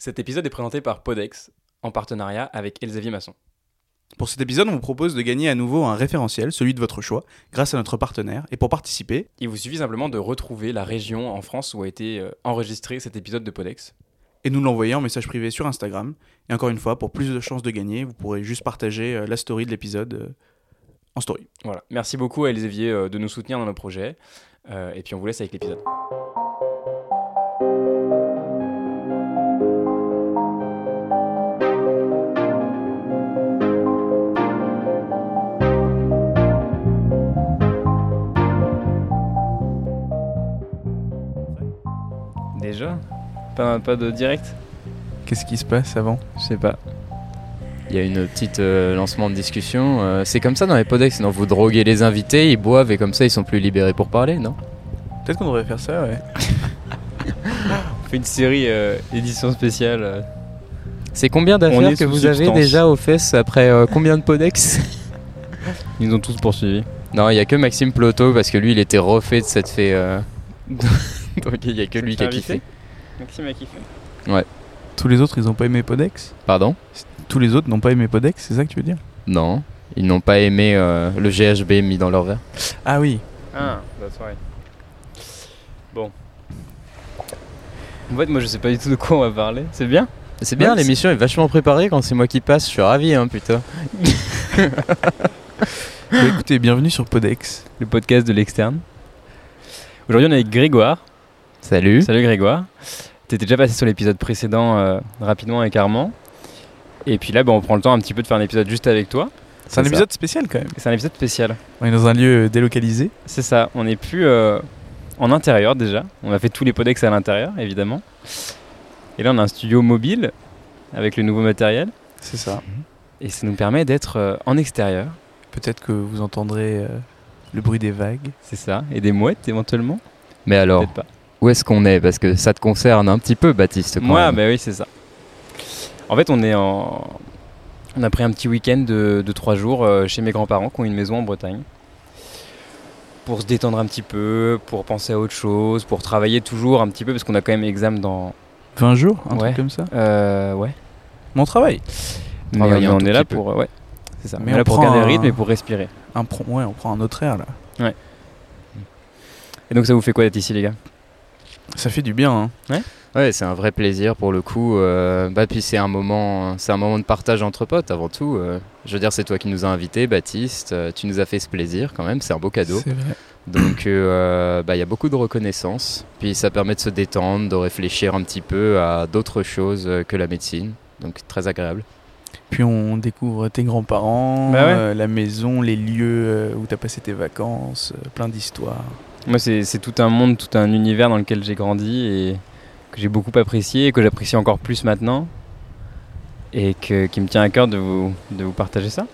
Cet épisode est présenté par Podex, en partenariat avec Elsevier Masson. Pour cet épisode, on vous propose de gagner à nouveau un référentiel, celui de votre choix, grâce à notre partenaire. Et pour participer, Il vous suffit simplement de retrouver la région en France où a été euh, enregistré cet épisode de Podex. et nous l'envoyer en message privé sur Instagram. Et encore une fois, pour plus de chances de gagner, vous pourrez juste partager euh, la story de l'épisode euh, en story. Voilà. Merci beaucoup à Elsevier de nous soutenir dans nos projets. Et puis on vous laisse avec l'épisode. Déjà pas, pas de direct Qu'est-ce qui se passe avant? Je sais pas. Il y a une petite euh, lancement de discussion. euh, c'est comme ça dans les podex, sinon vous droguez les invités, ils boivent et comme ça ils sont plus libérés pour parler, non? Peut-être qu'on devrait faire ça, ouais. On fait une série euh, édition spéciale. C'est combien d'affaires que vous avez déjà aux fesses après euh, combien de podex? Ils nous ont tous poursuivis. Non, il y a que Maxime Ploto parce que lui il était refait de cette fait. Donc il y a que lui qui a kiffé. Maxime a kiffé. Tous les autres, ils n'ont pas aimé Podex Pardon? Tous les autres n'ont pas aimé Podex, c'est ça que tu veux dire? Non, ils n'ont pas aimé euh, le GHB mis dans leur verre. Ah oui. Ah, that's right. Bon. En fait, moi je sais pas du tout de quoi on va parler. C'est bien? C'est bien, Ouais, l'émission est vachement préparée quand c'est moi qui passe, je suis ravi hein putain. Bah, écoutez, bienvenue sur Podex. Le podcast de l'externe. Aujourd'hui, on est avec Grégoire. Salut. Salut Grégoire. T'étais déjà passé sur l'épisode précédent euh, rapidement avec Armand. Et puis là, bah, on prend le temps un petit peu de faire un épisode juste avec toi. C'est un ça. épisode spécial quand même. C'est un épisode spécial. On est dans un lieu délocalisé. C'est ça, on n'est plus euh, en intérieur déjà. On a fait tous les podex à l'intérieur, évidemment. Et là, on a un studio mobile avec le nouveau matériel. C'est ça. Et ça nous permet d'être euh, en extérieur. Peut-être que vous entendrez euh, le bruit des vagues. C'est ça. Et des mouettes éventuellement Mais alors, Peut-être pas. Où est-ce qu'on est Parce que ça te concerne un petit peu Baptiste. quand Moi, même. bah oui, c'est ça. En fait, on est en. On a pris un petit week-end de, de trois jours euh, chez mes grands-parents qui ont une maison en Bretagne. Pour se détendre un petit peu, pour penser à autre chose, pour travailler toujours un petit peu, parce qu'on a quand même examen dans. 20 jours, un Ouais. truc comme ça. Euh, ouais. Mon travail. Mais on, est là peu. pour. euh, ouais. C'est ça. Mais on est on là pour garder le un- rythme et pour respirer. Un pro- ouais, on prend un autre air là. Et donc, ça vous fait quoi d'être ici, les gars? Ça fait du bien. Hein. Ouais, c'est un vrai plaisir pour le coup. euh, bah, puis c'est un moment, c'est un moment de partage entre potes avant tout. euh. je veux dire, c'est toi qui nous as invités, Baptiste. euh, tu nous as fait ce plaisir quand même. C'est un beau cadeau. C'est vrai. Donc, euh, bah, il y a beaucoup de reconnaissance. Puis ça permet de se détendre, de réfléchir un petit peu à d'autres choses que la médecine. Donc très agréable. Puis on découvre tes grands-parents, Bah ouais. euh, la maison, les lieux où t'as passé tes vacances, euh, plein d'histoires. Moi, c'est tout un monde, tout un univers dans lequel j'ai grandi et que j'ai beaucoup apprécié et que j'apprécie encore plus maintenant. Et que, qui me tient à cœur de vous, de vous partager ça.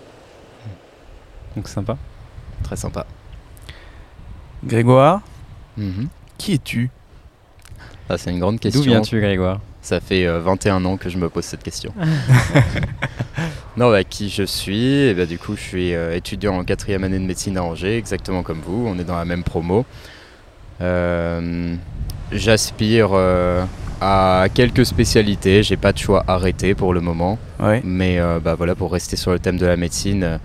Donc, c'est sympa. Très sympa. Grégoire, Mhm. qui es-tu? Ah, c'est une grande D'où question. viens-tu, Grégoire? Ça fait euh, 21 ans que je me pose cette question. non, bah, qui je suis? Et bah, Du coup, je suis euh, étudiant en quatrième année de médecine à Angers, exactement comme vous. On est dans la même promo. Euh, J'aspire euh, à quelques spécialités. J'ai pas de choix arrêté pour le moment. Ouais. Mais euh, bah, voilà, pour rester sur le thème de la médecine, euh,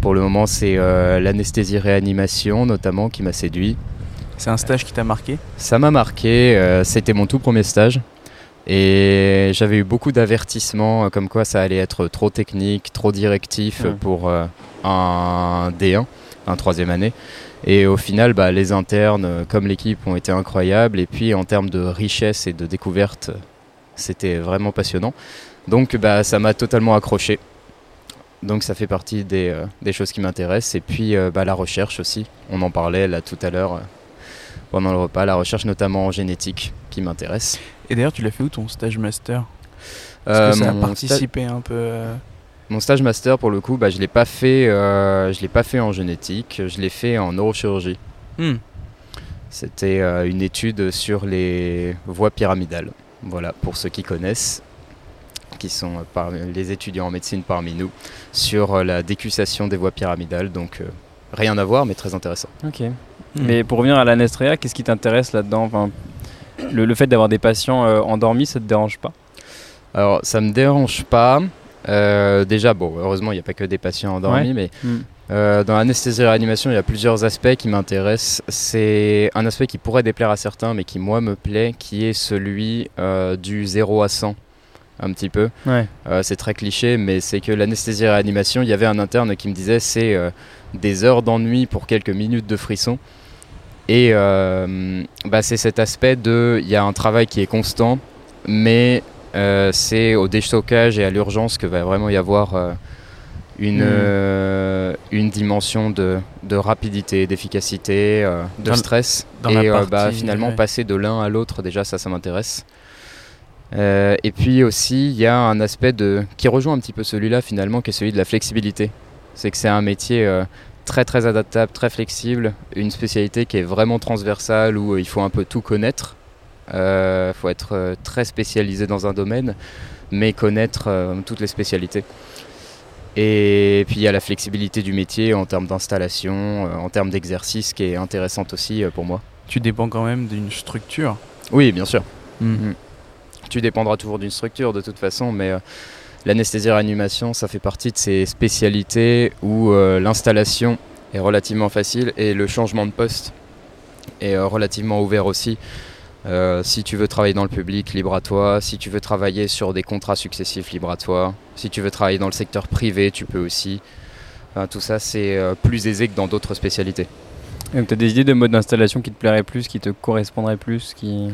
pour le moment, c'est euh, l'anesthésie-réanimation notamment qui m'a séduit. C'est un stage qui t'a marqué? Ça m'a marqué, euh, c'était mon tout premier stage. Et j'avais eu beaucoup d'avertissements euh, comme quoi ça allait être trop technique, trop directif Ouais. pour euh, un D1, un troisième année. Et au final, bah, les internes, euh, comme l'équipe, ont été incroyables. Et puis en termes de richesse et de découverte, euh, c'était vraiment passionnant. Donc bah, ça m'a totalement accroché. Donc ça fait partie des, euh, des choses qui m'intéressent. Et puis euh, bah, la recherche aussi. On en parlait là tout à l'heure euh, pendant le repas. La recherche notamment en génétique qui m'intéresse. Et d'ailleurs, tu l'as fait où ton stage master? Parce Euh, que ça a mon participé un peu. euh, Mon stage master, pour le coup, bah, je l'ai pas fait. euh, je l'ai pas fait en génétique. Je l'ai fait en neurochirurgie. hmm. C'était euh, une étude sur les voies pyramidales. Voilà, pour ceux qui connaissent, qui sont euh, parmi- les étudiants en médecine parmi nous, sur euh, la décussation des voies pyramidales. Donc, euh, rien à voir, mais très intéressant. Ok. Hmm. Mais pour revenir à l'anesthésia, qu'est-ce qui t'intéresse là-dedans Enfin, le, le fait d'avoir des patients euh, endormis, ça te dérange pas Alors, ça me dérange pas. Euh, déjà, bon, heureusement, il n'y a pas que des patients endormis, mais Mm. euh, dans l'anesthésie réanimation, il y a plusieurs aspects qui m'intéressent. C'est un aspect qui pourrait déplaire à certains, mais qui, moi, me plaît, qui est celui du 0 à 100, un petit peu. Ouais. Euh, c'est très cliché, mais c'est que l'anesthésie réanimation, il y avait un interne qui me disait c'est euh, des heures d'ennui pour quelques minutes de frisson. Et euh, bah, c'est cet aspect de, il y a un travail qui est constant, mais euh, c'est au déstockage et à l'urgence que va vraiment y avoir euh, une, Mm. euh, une dimension de, de rapidité, d'efficacité, de Dans stress. dans et bah, finalement, ouais. passer de l'un à l'autre, déjà, ça, ça m'intéresse. Et puis aussi, il y a un aspect de, qui rejoint un petit peu celui-là finalement, qui est celui de la flexibilité. C'est que c'est un métier très très adaptable, très flexible, une spécialité qui est vraiment transversale où euh, il faut un peu tout connaître. Il faut être euh, très spécialisé dans un domaine, mais connaître euh, toutes les spécialités. Et puis il y a la flexibilité du métier en termes d'installation, euh, en termes d'exercice, qui est intéressante aussi euh, pour moi. Tu dépends quand même d'une structure. Oui, bien sûr. Mm. Tu dépendras toujours d'une structure de toute façon, mais euh, l'anesthésie réanimation, ça fait partie de ces spécialités où euh, l'installation est relativement facile et le changement de poste est euh, relativement ouvert aussi. Euh, si tu veux travailler dans le public, libre à toi. Si tu veux travailler sur des contrats successifs, libre à toi. Si tu veux travailler dans le secteur privé, tu peux aussi. Enfin, tout ça, c'est plus aisé que dans d'autres spécialités. tu as des idées de mode d'installation qui te plairaient plus, qui te correspondraient plus qui...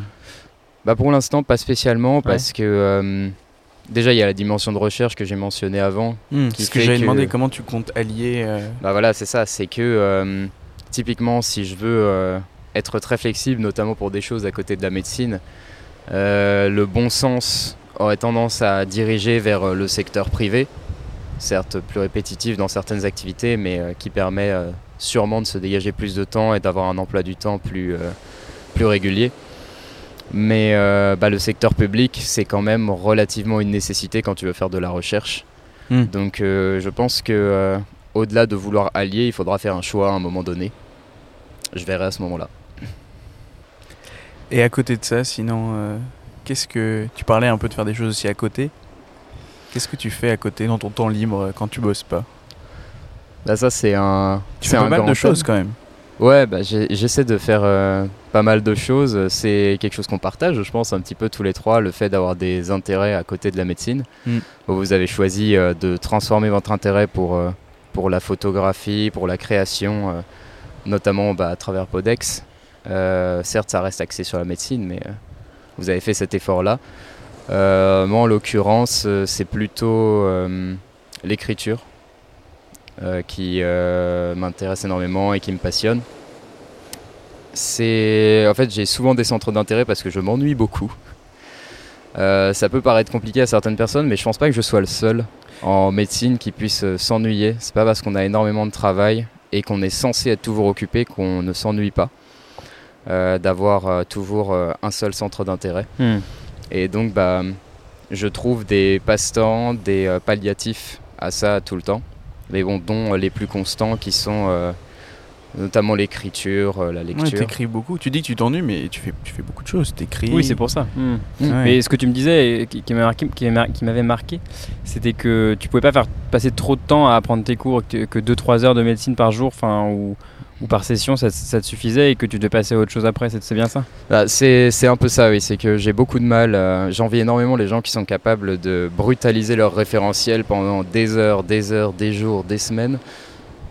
Bah pour l'instant, pas spécialement, parce que déjà, il y a la dimension de recherche que j'ai mentionnée avant. Mm. Qui Ce que j'avais demandé, comment tu comptes allier. euh, Bah voilà, c'est ça. C'est que euh, typiquement, si je veux euh, être très flexible, notamment pour des choses à côté de la médecine, le bon sens aurait tendance à diriger vers le secteur privé, certes plus répétitif dans certaines activités, mais qui permet sûrement de se dégager plus de temps et d'avoir un emploi du temps plus, plus régulier. Mais euh, bah, le secteur public, c'est quand même relativement une nécessité quand tu veux faire de la recherche. Mm. Donc euh, je pense que euh, au-delà de vouloir allier, il faudra faire un choix à un moment donné. Je verrai à ce moment-là. Et à côté de ça, sinon, qu'est-ce que. Tu parlais un peu de faire des choses aussi à côté? Qu'est-ce que tu fais à côté dans ton temps libre quand tu bosses pas? Là, ça c'est un. Tu fais pas un mal de choses quand même. Ouais, bah, j'essaie de faire euh, pas mal de choses. C'est quelque chose qu'on partage, je pense, un petit peu tous les trois, le fait d'avoir des intérêts à côté de la médecine. Mm. Vous avez choisi euh, de transformer votre intérêt pour, euh, pour la photographie, pour la création, notamment bah, à travers Podex. Certes, ça reste axé sur la médecine, mais vous avez fait cet effort-là. Moi, en l'occurrence, c'est plutôt l'écriture qui euh, m'intéresse énormément et qui me passionne. C'est en fait j'ai souvent des centres d'intérêt parce que je m'ennuie beaucoup. Euh, ça peut paraître compliqué à certaines personnes, mais je pense pas que je sois le seul en médecine qui puisse euh, s'ennuyer. C'est pas parce qu'on a énormément de travail et qu'on est censé être toujours occupé qu'on ne s'ennuie pas. Euh, D'avoir euh, toujours euh, un seul centre d'intérêt. Hmm. Et donc, bah, je trouve des passe-temps, des euh, palliatifs à ça tout le temps. Mais bon, dont euh, les plus constants qui sont euh, notamment l'écriture, euh, la Ouais, lecture. t'écris beaucoup. Tu dis que tu t'ennuies, mais tu fais, tu fais beaucoup de choses. T'écris. Oui, c'est pour ça. Hmm. Ouais. Mais ce que tu me disais, et qui, m'avait marqué, c'était que tu pouvais pas faire passer trop de temps à apprendre tes cours, que, que 2-3 heures de médecine par jour, enfin, ou, ou par session, ça, ça te suffisait et que tu devais passer à autre chose après. C'est bien ça? Bah, c'est un peu ça, oui. C'est que j'ai beaucoup de mal. euh, J'envie énormément les gens qui sont capables de brutaliser leur référentiel pendant des heures, des heures, des jours, des semaines.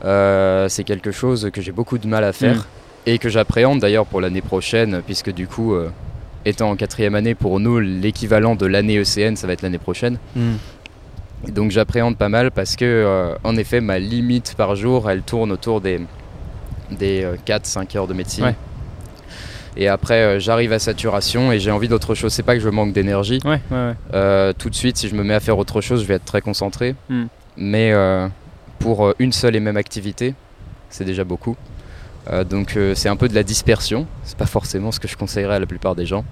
Euh, c'est quelque chose que j'ai beaucoup de mal à faire Mm. et que j'appréhende d'ailleurs pour l'année prochaine, puisque du coup, euh, étant en quatrième année, pour nous, l'équivalent de l'année ECN, ça va être l'année prochaine. Et Donc j'appréhende pas mal parce que, en effet, ma limite par jour, elle tourne autour des, des 4-5 heures de médecine. Ouais. Et après, euh, j'arrive à saturation et j'ai envie d'autre chose. C'est pas que je manque d'énergie. Ouais, ouais, ouais. Euh, tout de suite, si je me mets à faire autre chose, je vais être très concentré. Mm. Mais euh, pour euh, une seule et même activité, c'est déjà beaucoup. Euh, donc euh, c'est un peu de la dispersion. C'est pas forcément ce que je conseillerais à la plupart des gens.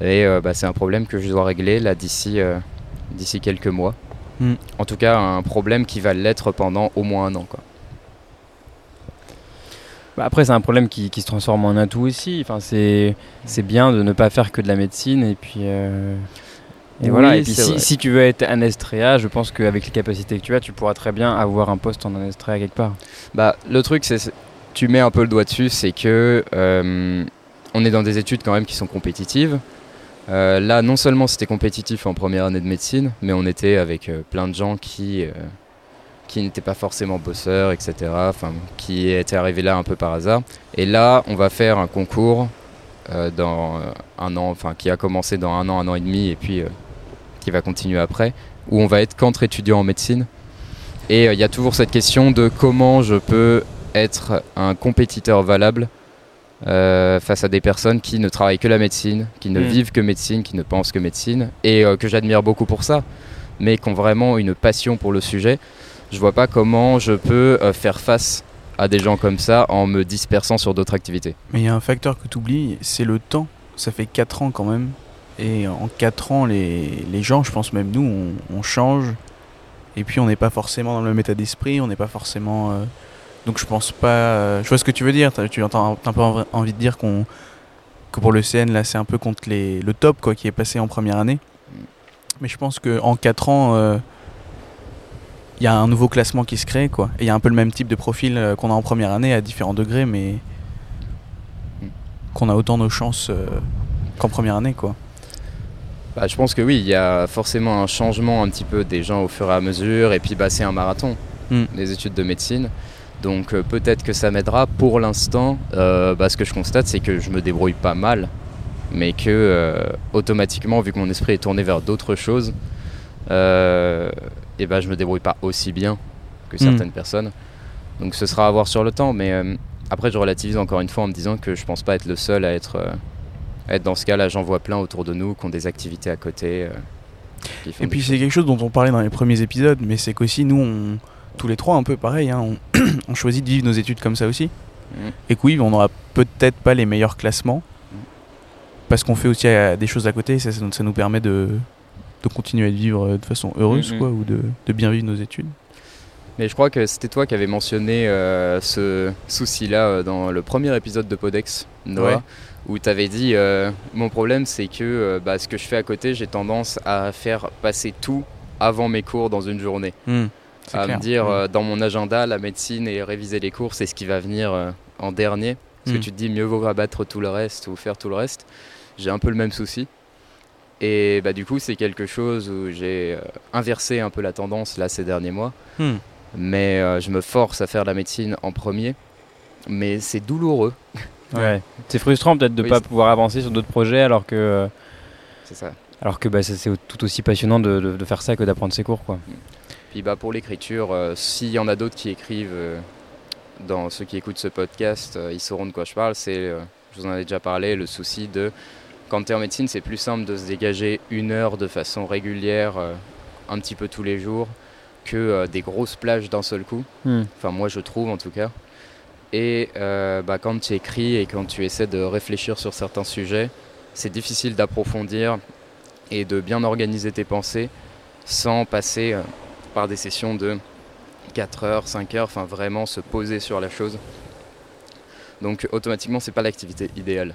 Et euh, bah, c'est un problème que je dois régler là d'ici euh, d'ici quelques mois. Mm. En tout cas, un problème qui va l'être pendant au moins un an. Quoi. Bah, après, c'est un problème qui, qui se transforme en atout aussi. Enfin, c'est c'est bien de ne pas faire que de la médecine et puis, euh, Et voilà, et puis si, tu veux être anestréa, je pense qu'avec les capacités que tu as, tu pourras très bien avoir un poste en anestréa quelque part. Bah, le truc, c'est, tu mets un peu le doigt dessus, c'est que euh, on est dans des études quand même qui sont compétitives. Euh, là, non seulement c'était compétitif en première année de médecine, mais on était avec plein de gens qui, qui n'étaient pas forcément bosseurs, etc. Enfin, qui étaient arrivés là un peu par hasard. Et là, on va faire un concours euh, dans euh, un an, enfin, qui a commencé dans un an, un an et demi, et puis euh, qui va continuer après, où on va être qu'entre étudiants en médecine. Et il y a toujours cette question de comment je peux être un compétiteur valable euh, face à des personnes qui ne travaillent que la médecine, qui ne Mm. vivent que médecine, qui ne pensent que médecine, et euh, que j'admire beaucoup pour ça, mais qui ont vraiment une passion pour le sujet. Je vois pas comment je peux euh, faire face à des gens comme ça en me dispersant sur d'autres activités. Mais il y a un facteur que tu oublies, c'est le temps. Ça fait 4 ans quand même. Et en 4 ans, les, gens, je pense même nous, on, change. Et puis on n'est pas forcément dans le même état d'esprit, on n'est pas forcément... euh, Donc je pense pas... euh, Je vois ce que tu veux dire, tu entends t'as un peu env- envie de dire qu'on que pour le CN, là, c'est un peu contre les, le top quoi, qui est passé en première année. Mais je pense qu'en 4 ans, il y a un nouveau classement qui se crée. quoi. Et il y a un peu le même type de profil euh, qu'on a en première année à différents degrés, mais qu'on a autant nos chances euh, qu'en première année. quoi. Bah, je pense que oui, il y a forcément un changement un petit peu des gens au fur et à mesure, et puis bah, c'est un marathon, Mm. les études de médecine. Donc euh, peut-être que ça m'aidera. Pour l'instant, bah, ce que je constate, c'est que je me débrouille pas mal, mais que automatiquement, vu que mon esprit est tourné vers d'autres choses, et bah, je me débrouille pas aussi bien que certaines personnes. Donc ce sera à voir sur le temps, mais euh, après je relativise encore une fois en me disant que je pense pas être le seul à être, euh, à être dans ce cas-là. J'en vois plein autour de nous qui ont des activités à côté. euh, Et puis c'est quelque chose dont on parlait dans les premiers épisodes, mais c'est qu'aussi nous, on, tous les trois un peu pareil, hein, on, on choisit de vivre nos études comme ça aussi. Mm. Et que oui, on n'aura peut-être pas les meilleurs classements, parce qu'on fait aussi des choses à côté, et ça nous permet de, de continuer à vivre euh, de façon heureuse, Mhm. quoi, ou de, de bien vivre nos études. Mais je crois que c'était toi qui avais mentionné euh, ce souci-là euh, dans le premier épisode de Podex, Noah, Ouais. où tu avais dit euh, Mon problème, c'est que bah, ce que je fais à côté, j'ai tendance à faire passer tout avant mes cours dans une journée. C'est À clair. me dire, Mm. euh, dans mon agenda, la médecine et réviser les cours, c'est ce qui va venir euh, en dernier. Parce Mm. que tu te dis, mieux vaut rabattre tout le reste ou faire tout le reste. J'ai un peu le même souci. Et bah, du coup, c'est quelque chose où j'ai euh, inversé un peu la tendance là ces derniers mois. Mm. Mais euh, je me force à faire la médecine en premier. Mais c'est douloureux. Ouais. C'est frustrant peut-être de ne Oui, pas pouvoir avancer sur d'autres projets alors que, euh, C'est ça. alors que bah, c'est tout aussi passionnant de, de- de faire ça que d'apprendre ses cours. Quoi. Puis bah, pour l'écriture, euh, s'il y en a d'autres qui écrivent, dans ceux qui écoutent ce podcast, ils sauront de quoi je parle. C'est, je vous en ai déjà parlé, le souci de quand tu es en médecine, c'est plus simple de se dégager une heure de façon régulière, euh, un petit peu tous les jours, que euh, des grosses plages d'un seul coup. Hmm. Enfin, moi, je trouve en tout cas. Et euh, bah, quand tu écris et quand tu essaies de réfléchir sur certains sujets, c'est difficile d'approfondir et de bien organiser tes pensées sans passer par des sessions de 4 heures, 5 heures, enfin vraiment se poser sur la chose. Donc automatiquement, c'est pas l'activité idéale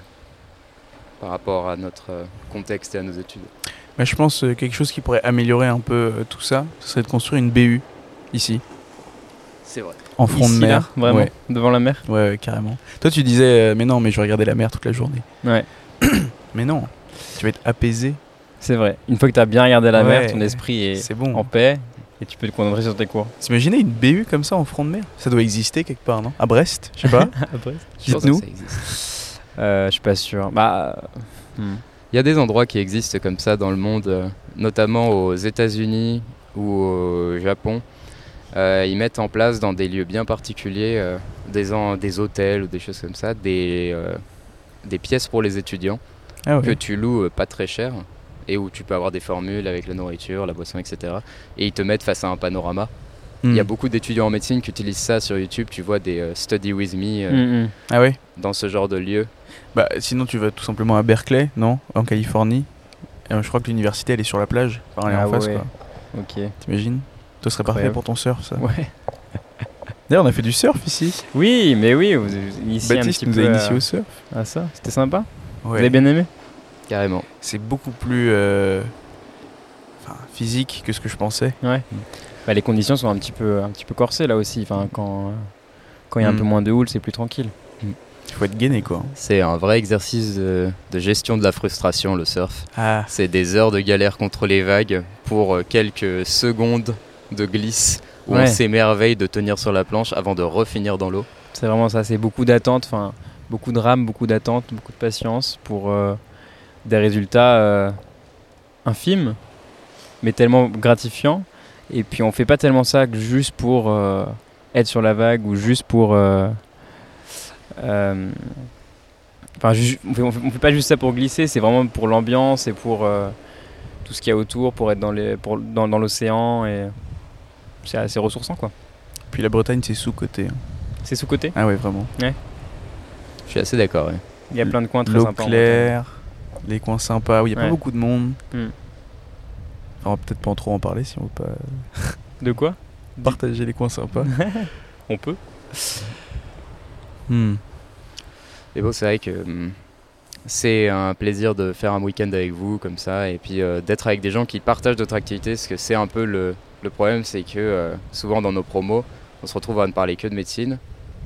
par rapport à notre euh, contexte et à nos études. Bah, je pense euh, quelque chose qui pourrait améliorer un peu euh, tout ça, ce serait de construire une BU ici, C'est vrai. en front Ici, de là, mer. vraiment, Ouais. devant la mer? Ouais, ouais, carrément. Toi, tu disais, euh, mais non, mais je vais regarder la mer toute la journée. Ouais. Mais non, tu vas être apaisé. C'est vrai. Une fois que tu as bien regardé la Ouais. mer, ton esprit est C'est bon. en paix et tu peux te concentrer sur tes cours. T'imagines une BU comme ça en front de mer? Ça doit exister quelque part, non? À Brest Je sais pas. Je pense Dites-nous. Euh, Je suis pas sûr. Bah. euh, hmm. Il y a des endroits qui existent comme ça dans le monde, euh, notamment aux États-Unis ou au Japon. Euh, ils mettent en place dans des lieux bien particuliers, euh, des, en- des hôtels ou des choses comme ça, des, des pièces pour les étudiants Ah que tu loues pas très cher et où tu peux avoir des formules avec la nourriture, la boisson, etc. Et ils te mettent face à un panorama. Il y a Hmm. beaucoup d'étudiants en médecine qui utilisent ça sur YouTube. Tu vois des euh, Study With Me euh, Hmm. Ah ouais dans ce genre de lieu. Bah sinon tu vas tout simplement à Berkeley, non? En Californie. Et, euh, je crois que l'université elle est sur la plage. Enfin, elle est Ah en face ouais. quoi. Ok. T'imagines? Toi ce serait parfait pour ton surf ça. Ouais. D'ailleurs on a fait du surf ici. Oui, mais oui, vous avez initié un Baptiste petit nous peu a initié au surf. à ça. C'était sympa. Vous avez bien aimé? Carrément. C'est beaucoup plus euh, enfin, physique que ce que je pensais. Ouais. Bah, les conditions sont un petit peu, un petit peu corsées là aussi. Enfin, quand quand il y a un Mm. peu moins de houle, c'est plus tranquille. Il faut être gainé quoi. C'est un vrai exercice de, de gestion de la frustration, le surf. Ah, C'est des heures de galère contre les vagues pour euh, quelques secondes de glisse où Ouais. on s'émerveille de tenir sur la planche avant de refinir dans l'eau. C'est vraiment ça. C'est beaucoup d'attente. Enfin, beaucoup de rames, beaucoup d'attente, beaucoup de patience pour euh, des résultats euh, infimes, mais tellement gratifiants. Et puis on fait pas tellement ça que juste pour euh, être sur la vague ou juste pour. Euh, Enfin, on, fait, on fait- on fait pas juste ça pour glisser, c'est vraiment pour l'ambiance et pour euh, tout ce qu'il y a autour, pour être dans l'océan et c'est assez ressourçant quoi. puis la Bretagne c'est sous-côté. hein. C'est sous côté. Ah ouais, vraiment. Je suis assez d'accord. ouais. Il y a plein de coins très sympas. en claire, les coins sympas où il n'y a Ouais. pas beaucoup de monde. Hmm. On va peut-être pas en trop en parler si on veut pas. De quoi? partager les coins sympas. On peut. Hmm. Et bon, c'est vrai que hum, c'est un plaisir de faire un week-end avec vous comme ça et puis euh, d'être avec des gens qui partagent d'autres activités parce que c'est un peu le, le problème, c'est que euh, souvent dans nos promos, on se retrouve à ne parler que de médecine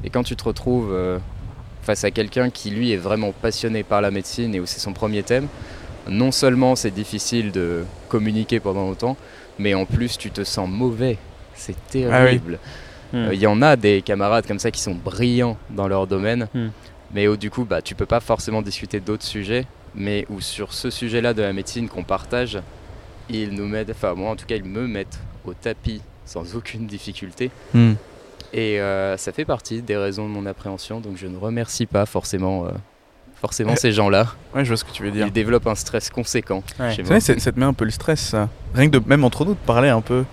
et quand tu te retrouves euh, face à quelqu'un qui lui est vraiment passionné par la médecine et où c'est son premier thème, non seulement c'est difficile de communiquer pendant longtemps, mais en plus tu te sens mauvais. C'est terrible. Hmm. Euh, Il y en a des camarades comme ça qui sont brillants dans leur domaine, Hmm. mais où du coup, bah, tu peux pas forcément discuter d'autres sujets, mais où sur ce sujet-là de la médecine qu'on partage, ils nous mettent, enfin moi en tout cas, ils me mettent au tapis sans aucune difficulté. Hmm. Et euh, ça fait partie des raisons de mon appréhension, donc je ne remercie pas forcément, euh, forcément Euh, ces gens-là. Ouais, je vois ce que tu veux dire. Ils développent un stress conséquent Ouais. chez moi. vrai, ça, ça te met un peu le stress, ça. Rien que de, même entre nous, de parler un peu.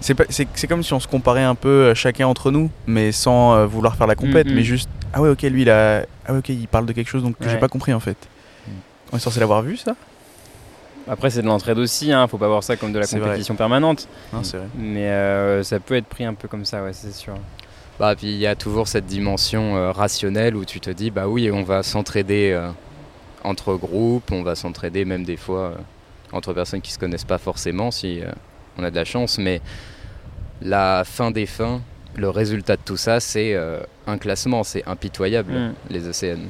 C'est pas- c'est c'est comme si on se comparait un peu euh, chacun entre nous, mais sans euh, vouloir faire la compète, Mm, mm. mais juste ah ouais ok lui il a ah ouais ok il parle de quelque chose donc que j'ai Ouais. pas compris en fait. Mm. On est censé l'avoir vu ça? Après, c'est de l'entraide aussi, hein. faut pas voir ça comme de la vrai. compétition permanente. Non c'est vrai. Mais euh, ça peut être pris un peu comme ça, ouais, c'est sûr. Bah, puis il y a toujours cette dimension euh, rationnelle où tu te dis, bah oui, on va s'entraider euh, entre groupes, on va s'entraider même des fois euh, entre personnes qui se connaissent pas forcément si euh, on a de la chance, mais la fin des fins, le résultat de tout ça, c'est euh, un classement, c'est impitoyable, Mm. les ECN.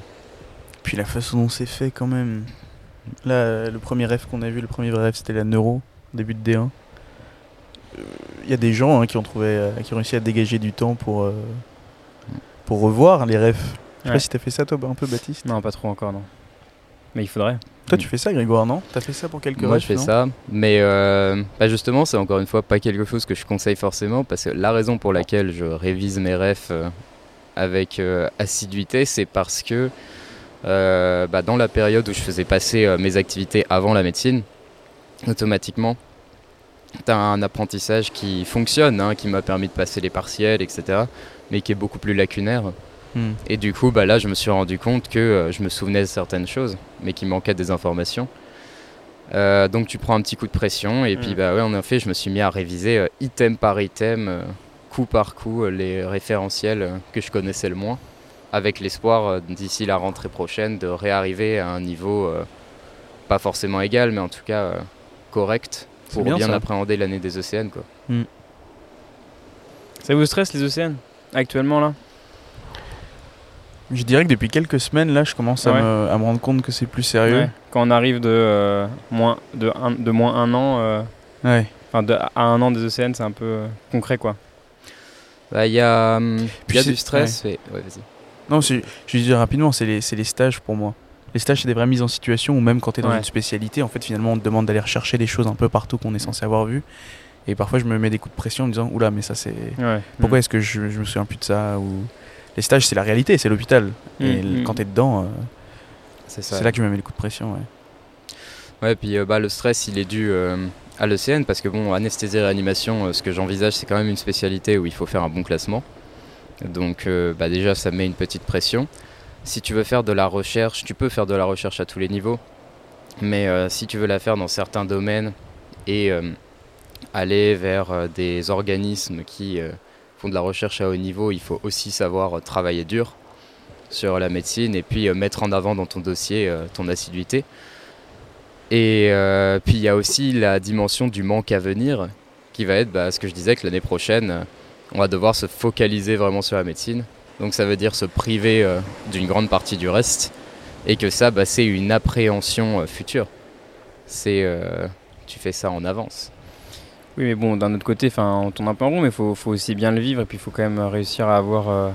Puis la façon dont c'est fait quand même. Là euh, le premier rêve qu'on a vu, le premier vrai rêve c'était la neuro début de D1. Il y a des gens hein, qui ont trouvé euh, qui ont réussi à dégager du temps pour euh, pour revoir les rêves. Je sais Ouais. pas si t'as fait ça toi un peu Baptiste? Non, pas trop encore, non. Mais il faudrait. Toi tu fais ça Grégoire non? T'as fait ça pour quelques Moi je fais ça, mais euh, bah, justement c'est encore une fois pas quelque chose que je conseille forcément parce que la raison pour laquelle je révise mes refs euh, avec euh, assiduité c'est parce que euh, bah, dans la période où je faisais passer euh, mes activités avant la médecine, automatiquement tu as un apprentissage qui fonctionne, hein, qui m'a permis de passer les partiels, etc., mais qui est beaucoup plus lacunaire. Et du coup, bah là, je me suis rendu compte que euh, je me souvenais de certaines choses, mais qu'il manquait des informations. Euh, donc tu prends un petit coup de pression, et puis Mm. bah ouais, en effet, je me suis mis à réviser euh, item par item, coup par coup, les référentiels que je connaissais le moins, avec l'espoir d'ici la rentrée prochaine de réarriver à un niveau pas forcément égal, mais en tout cas correct pour bien, appréhender l'année des océans. Quoi. Ça vous stresse les océans Actuellement là? Je dirais que depuis quelques semaines, là, je commence à, Ouais. me, à me rendre compte que c'est plus sérieux. Ouais. Quand on arrive de, euh, moins, de, un, de moins un an, euh, Ouais. enfin de, à un an des océans, c'est un peu euh, concret quoi. Bah, Il y a, hum, y a du stress. et- ouais, vas-y. Non, je dis rapidement, c'est les, stages pour moi. Les stages, c'est des vraies mises en situation où même quand tu es dans Ouais. une spécialité, en fait, finalement, on te demande d'aller rechercher des choses un peu partout qu'on est censé avoir vues. Et parfois, je me mets des coups de pression en me disant, oula, mais ça, c'est. Ouais. Pourquoi est-ce que je, je me souviens plus de ça? ou... Les stages, c'est la réalité, c'est l'hôpital. Et Mm, l- mm. quand tu es dedans, euh, C'est ça. c'est là que je me mets les coups de pression. Ouais. Ouais, puis euh, bah, le stress, il est dû euh, à l'ECN parce que bon, anesthésie et réanimation, euh, ce que j'envisage, c'est quand même une spécialité où il faut faire un bon classement. Donc euh, bah, déjà, ça met une petite pression. Si tu veux faire de la recherche, tu peux faire de la recherche à tous les niveaux. Mais euh, si tu veux la faire dans certains domaines et euh, aller vers euh, des organismes qui euh, font de la recherche à haut niveau, il faut aussi savoir euh, travailler dur sur la médecine et puis euh, mettre en avant dans ton dossier euh, ton assiduité. Et puis il y a aussi la dimension du manque à venir, qui va être bah, ce que je disais que l'année prochaine, on va devoir se focaliser vraiment sur la médecine. Donc ça veut dire se priver d'une grande partie du reste, et que ça, bah, c'est une appréhension future. C'est tu fais ça en avance. Oui, mais bon, d'un autre côté, enfin, on tourne un peu en rond, mais il faut, faut aussi bien le vivre et puis il faut quand même réussir à avoir euh,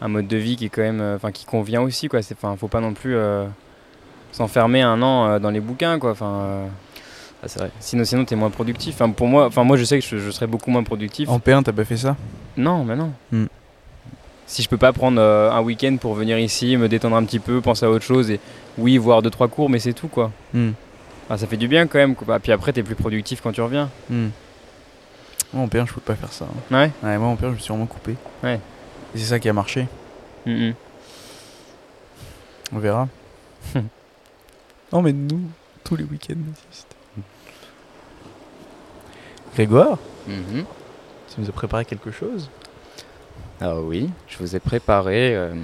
un mode de vie qui est quand même, euh, enfin, qui convient aussi, quoi. C'est, enfin, faut pas non plus euh, s'enfermer un an euh, dans les bouquins, quoi. Enfin, euh, Ah, c'est vrai. sinon, sinon, t'es moins productif. Enfin, pour moi, enfin, moi, je sais que je, je serais beaucoup moins productif. En P1, t'as pas fait ça? Non, mais non. Hmm. Si je peux pas prendre euh, un week-end pour venir ici, me détendre un petit peu, penser à autre chose et oui, voir deux trois cours, mais c'est tout, quoi. Hmm. Enfin, ça fait du bien quand même. Quoi. Puis après, t'es plus productif quand tu reviens. Hmm. Moi, en P1, je peux pas faire ça. hein. Ouais? Ouais, moi, en P1, je me suis vraiment coupé. Ouais. Et c'est ça qui a marché. Mhm. On verra. Emmène-nous tous les week-ends. Grégoire, Mhm. tu nous as préparé quelque chose? Ah oui, je vous ai préparé euh,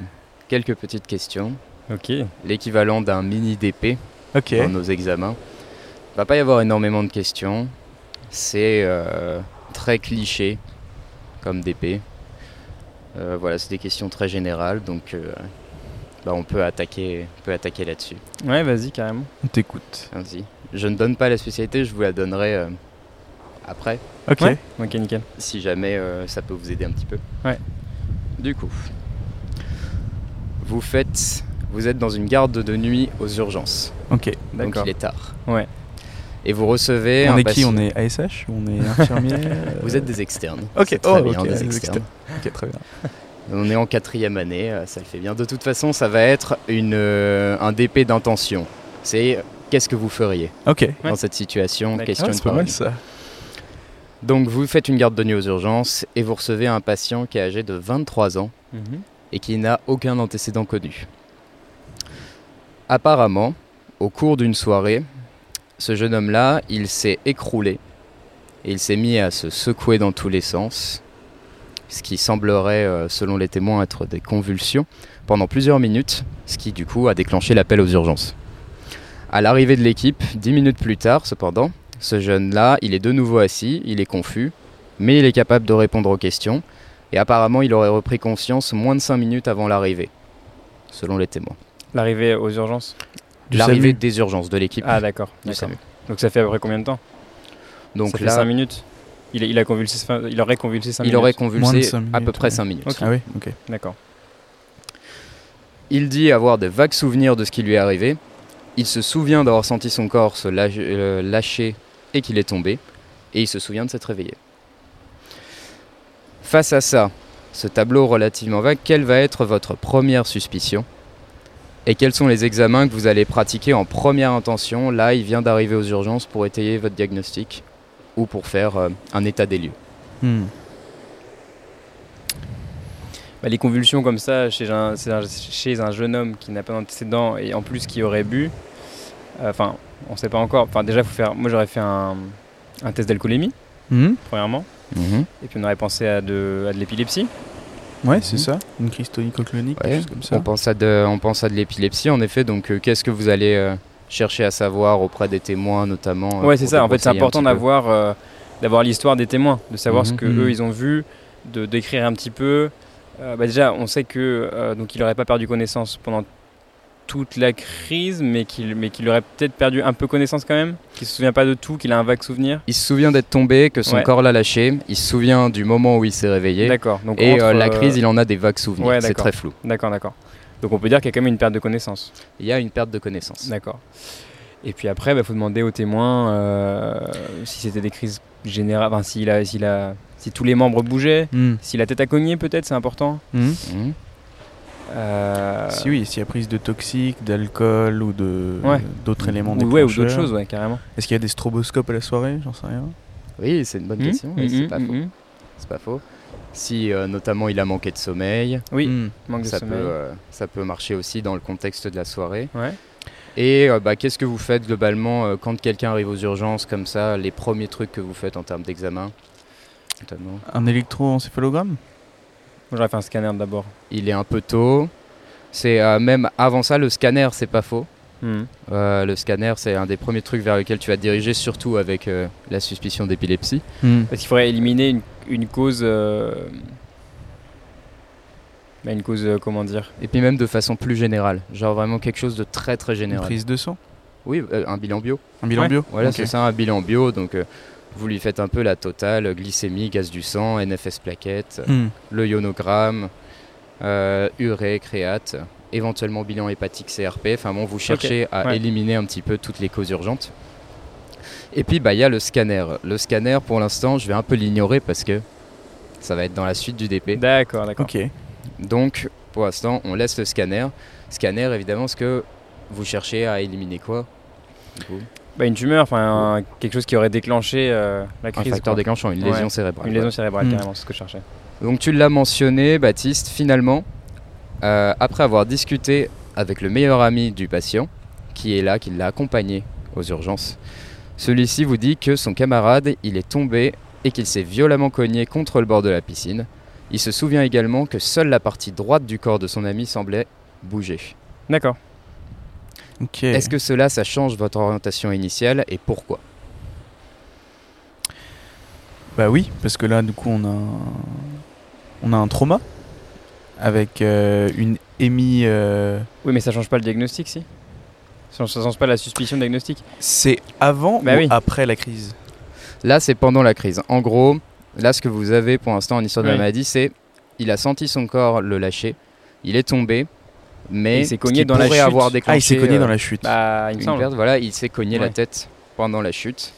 quelques petites questions, Ok. l'équivalent d'un mini DP Ok. dans nos examens. Il va pas y avoir énormément de questions. C'est euh, très cliché comme DP. Euh, voilà, c'est des questions très générales, donc euh, bah, on peut attaquer, on peut attaquer là-dessus. Ouais, vas-y, carrément. On t'écoute. Vas-y. Je ne donne pas la spécialité, je vous la donnerai euh, après, Ok. Ouais. Ok, nickel. si jamais euh, ça peut vous aider un petit peu. Ouais. Du coup, vous faites, vous êtes dans une garde de nuit aux urgences. Ok. Donc D'accord. il est tard. Ouais. Et vous recevez on un est qui patient- On est ASH on est infirmière Vous êtes des externes. Ok. Très Oh, bien, ok, des des externes. Ok, très bien. On est en quatrième année, euh, ça le fait bien. De toute façon, ça va être une, euh, un DP d'intention. C'est qu'est-ce que vous feriez Ok. Ouais. dans cette situation. Question Ah, de c'est pas mal ça. Donc vous faites une garde de nuit aux urgences et vous recevez un patient qui est âgé de 23 ans Mhm. et qui n'a aucun antécédent connu. Apparemment, au cours d'une soirée, ce jeune homme-là, il s'est écroulé et il s'est mis à se secouer dans tous les sens, ce qui semblerait, euh, selon les témoins, être des convulsions pendant plusieurs minutes, ce qui du coup a déclenché l'appel aux urgences. À l'arrivée de l'équipe, dix minutes plus tard, cependant, ce jeune-là, il est de nouveau assis, il est confus, mais il est capable de répondre aux questions, et apparemment il aurait repris conscience moins de 5 minutes avant l'arrivée, selon les témoins. L'arrivée aux urgences? Du L'arrivée des urgences de l'équipe Ah, d'accord. du d'accord. SAMU. Donc ça fait à peu près combien de temps? Donc Ça fait là, 5 minutes il, a- il a convulsé, il aurait convulsé 5 il minutes. aurait Moins de convulsé à peu près ouais. 5 minutes. Ah oui. Ok. D'accord. Il dit avoir de vagues souvenirs de ce qui lui est arrivé. Il se souvient d'avoir senti son corps se euh, lâcher et qu'il est tombé. Et il se souvient de s'être réveillé. Face à ça, ce tableau relativement vague, quelle va être votre première suspicion? Et quels sont les examens que vous allez pratiquer en première intention Là, il vient d'arriver aux urgences pour étayer votre diagnostic ou pour faire euh, un état des lieux. Hmm. Bah, les convulsions comme ça chez un, c'est un- chez un jeune homme qui n'a pas d'antécédent et en plus qui aurait bu, euh, enfin, on sait pas encore. Enfin, déjà, faut faire. Moi, j'aurais fait un, un test d'alcoolémie, Hmm. premièrement. Et puis, on aurait pensé à de, à de l'épilepsie. Ouais, c'est Mhm. ça. Une crise tonico-clonique, Ouais, quelque chose comme ça. On pense à de, on pense à de l'épilepsie en effet. Donc, euh, qu'est-ce que vous allez euh, chercher à savoir auprès des témoins notamment euh, ouais, c'est ça. En fait, c'est important d'avoir, euh, d'avoir l'histoire des témoins, de savoir ce Mhm. que Mhm. eux ils ont vu, de d'écrire un petit peu. Euh, bah, déjà, on sait que euh, donc il aurait pas perdu connaissance pendant toute la crise, mais qu'il mais qu'il aurait peut-être perdu un peu connaissance quand même, qu'il se souvient pas de tout, qu'il a un vague souvenir. Il se souvient d'être tombé, que son Ouais. corps l'a lâché. Il se souvient du moment où il s'est réveillé. D'accord. Donc Et entre, euh, la euh, crise, il en a des vagues souvenirs. Ouais, c'est très flou. D'accord, d'accord. Donc on peut dire qu'il y a quand même une perte de connaissance. Il y a une perte de connaissance. D'accord. Et puis après, il faut demander aux témoins euh, si c'était des crises générales, enfin, s'il a, s'il a, si tous les membres bougeaient, Hmm. si la tête a cogné peut-être, c'est important. Hmm. Mhm. Euh, Si oui, s'il y a prise de toxiques, d'alcool ou de Ouais. d'autres éléments ou, ouais, ou d'autres choses, ouais, carrément. Est-ce qu'il y a des stroboscopes à la soirée? J'en sais rien. Oui, c'est une bonne Mhm, question. oui, c'est pas faux. C'est pas faux. Si euh, notamment il a manqué de sommeil, Oui, Hmm. manque de ça peut, sommeil. euh, ça peut marcher aussi dans le contexte de la soirée. Ouais. Et euh, bah, qu'est-ce que vous faites globalement euh, quand quelqu'un arrive aux urgences comme ça Les premiers trucs que vous faites en termes d'examen notamment? Un électroencéphalogramme? J'aurais fait un scanner d'abord. Il est un peu tôt. C'est euh, même avant ça, le scanner, c'est pas faux. Hmm. Euh, le scanner, c'est un des premiers trucs vers lequel tu vas te diriger, surtout avec euh, la suspicion d'épilepsie. Hmm. Parce qu'il faudrait éliminer une, une cause. euh, bah, une cause, euh, comment dire? Et puis même de façon plus générale, genre vraiment quelque chose de très très Une général. prise de sang? Oui, euh, un bilan bio. Un bilan Ouais. bio? Voilà, c'est ça, un bilan bio. Donc euh, vous lui faites un peu la totale, glycémie, gaz du sang, NFS plaquettes, Hmm. le ionogramme, euh, urée, créate, éventuellement bilan hépatique CRP. Enfin bon, vous cherchez à ouais. éliminer un petit peu toutes les causes urgentes. Et puis bah il y a le scanner. Le scanner pour l'instant je vais un peu l'ignorer parce que ça va être dans la suite du DP. D'accord, d'accord. Ok. Donc pour l'instant on laisse le scanner. Scanner évidemment ce que vous cherchez à éliminer quoi du coup? Bah, une tumeur, enfin un- quelque chose qui aurait déclenché euh, la Un crise. facteur quoi. déclenchant, une Ouais. lésion cérébrale. Une lésion cérébrale, Hmm. carrément, c'est ce que je cherchais. Donc tu l'as mentionné, Baptiste, finalement, euh, après avoir discuté avec le meilleur ami du patient, qui est là, qui l'a accompagné aux urgences, celui-ci vous dit que son camarade, il est tombé et qu'il s'est violemment cogné contre le bord de la piscine. Il se souvient également que seule la partie droite du corps de son ami semblait bouger. D'accord. Est-ce que cela, ça change votre orientation initiale et pourquoi? Bah oui, parce que là, du coup, on a un, on a un trauma avec euh, une émis. euh, Oui, mais ça change pas le diagnostic, si? Ça ça change pas la suspicion de diagnostic? C'est avant Bah ou oui. après la crise? Là, c'est pendant la crise. En gros, là, ce que vous avez pour l'instant en histoire de la maladie, c'est il a senti son corps le lâcher, il est tombé, mais il s'est cogné dans la chute. avoir déclenché Ah, il s'est cogné euh, dans la chute. Bah, il me une semble. perte, voilà, il s'est cogné la tête pendant la chute.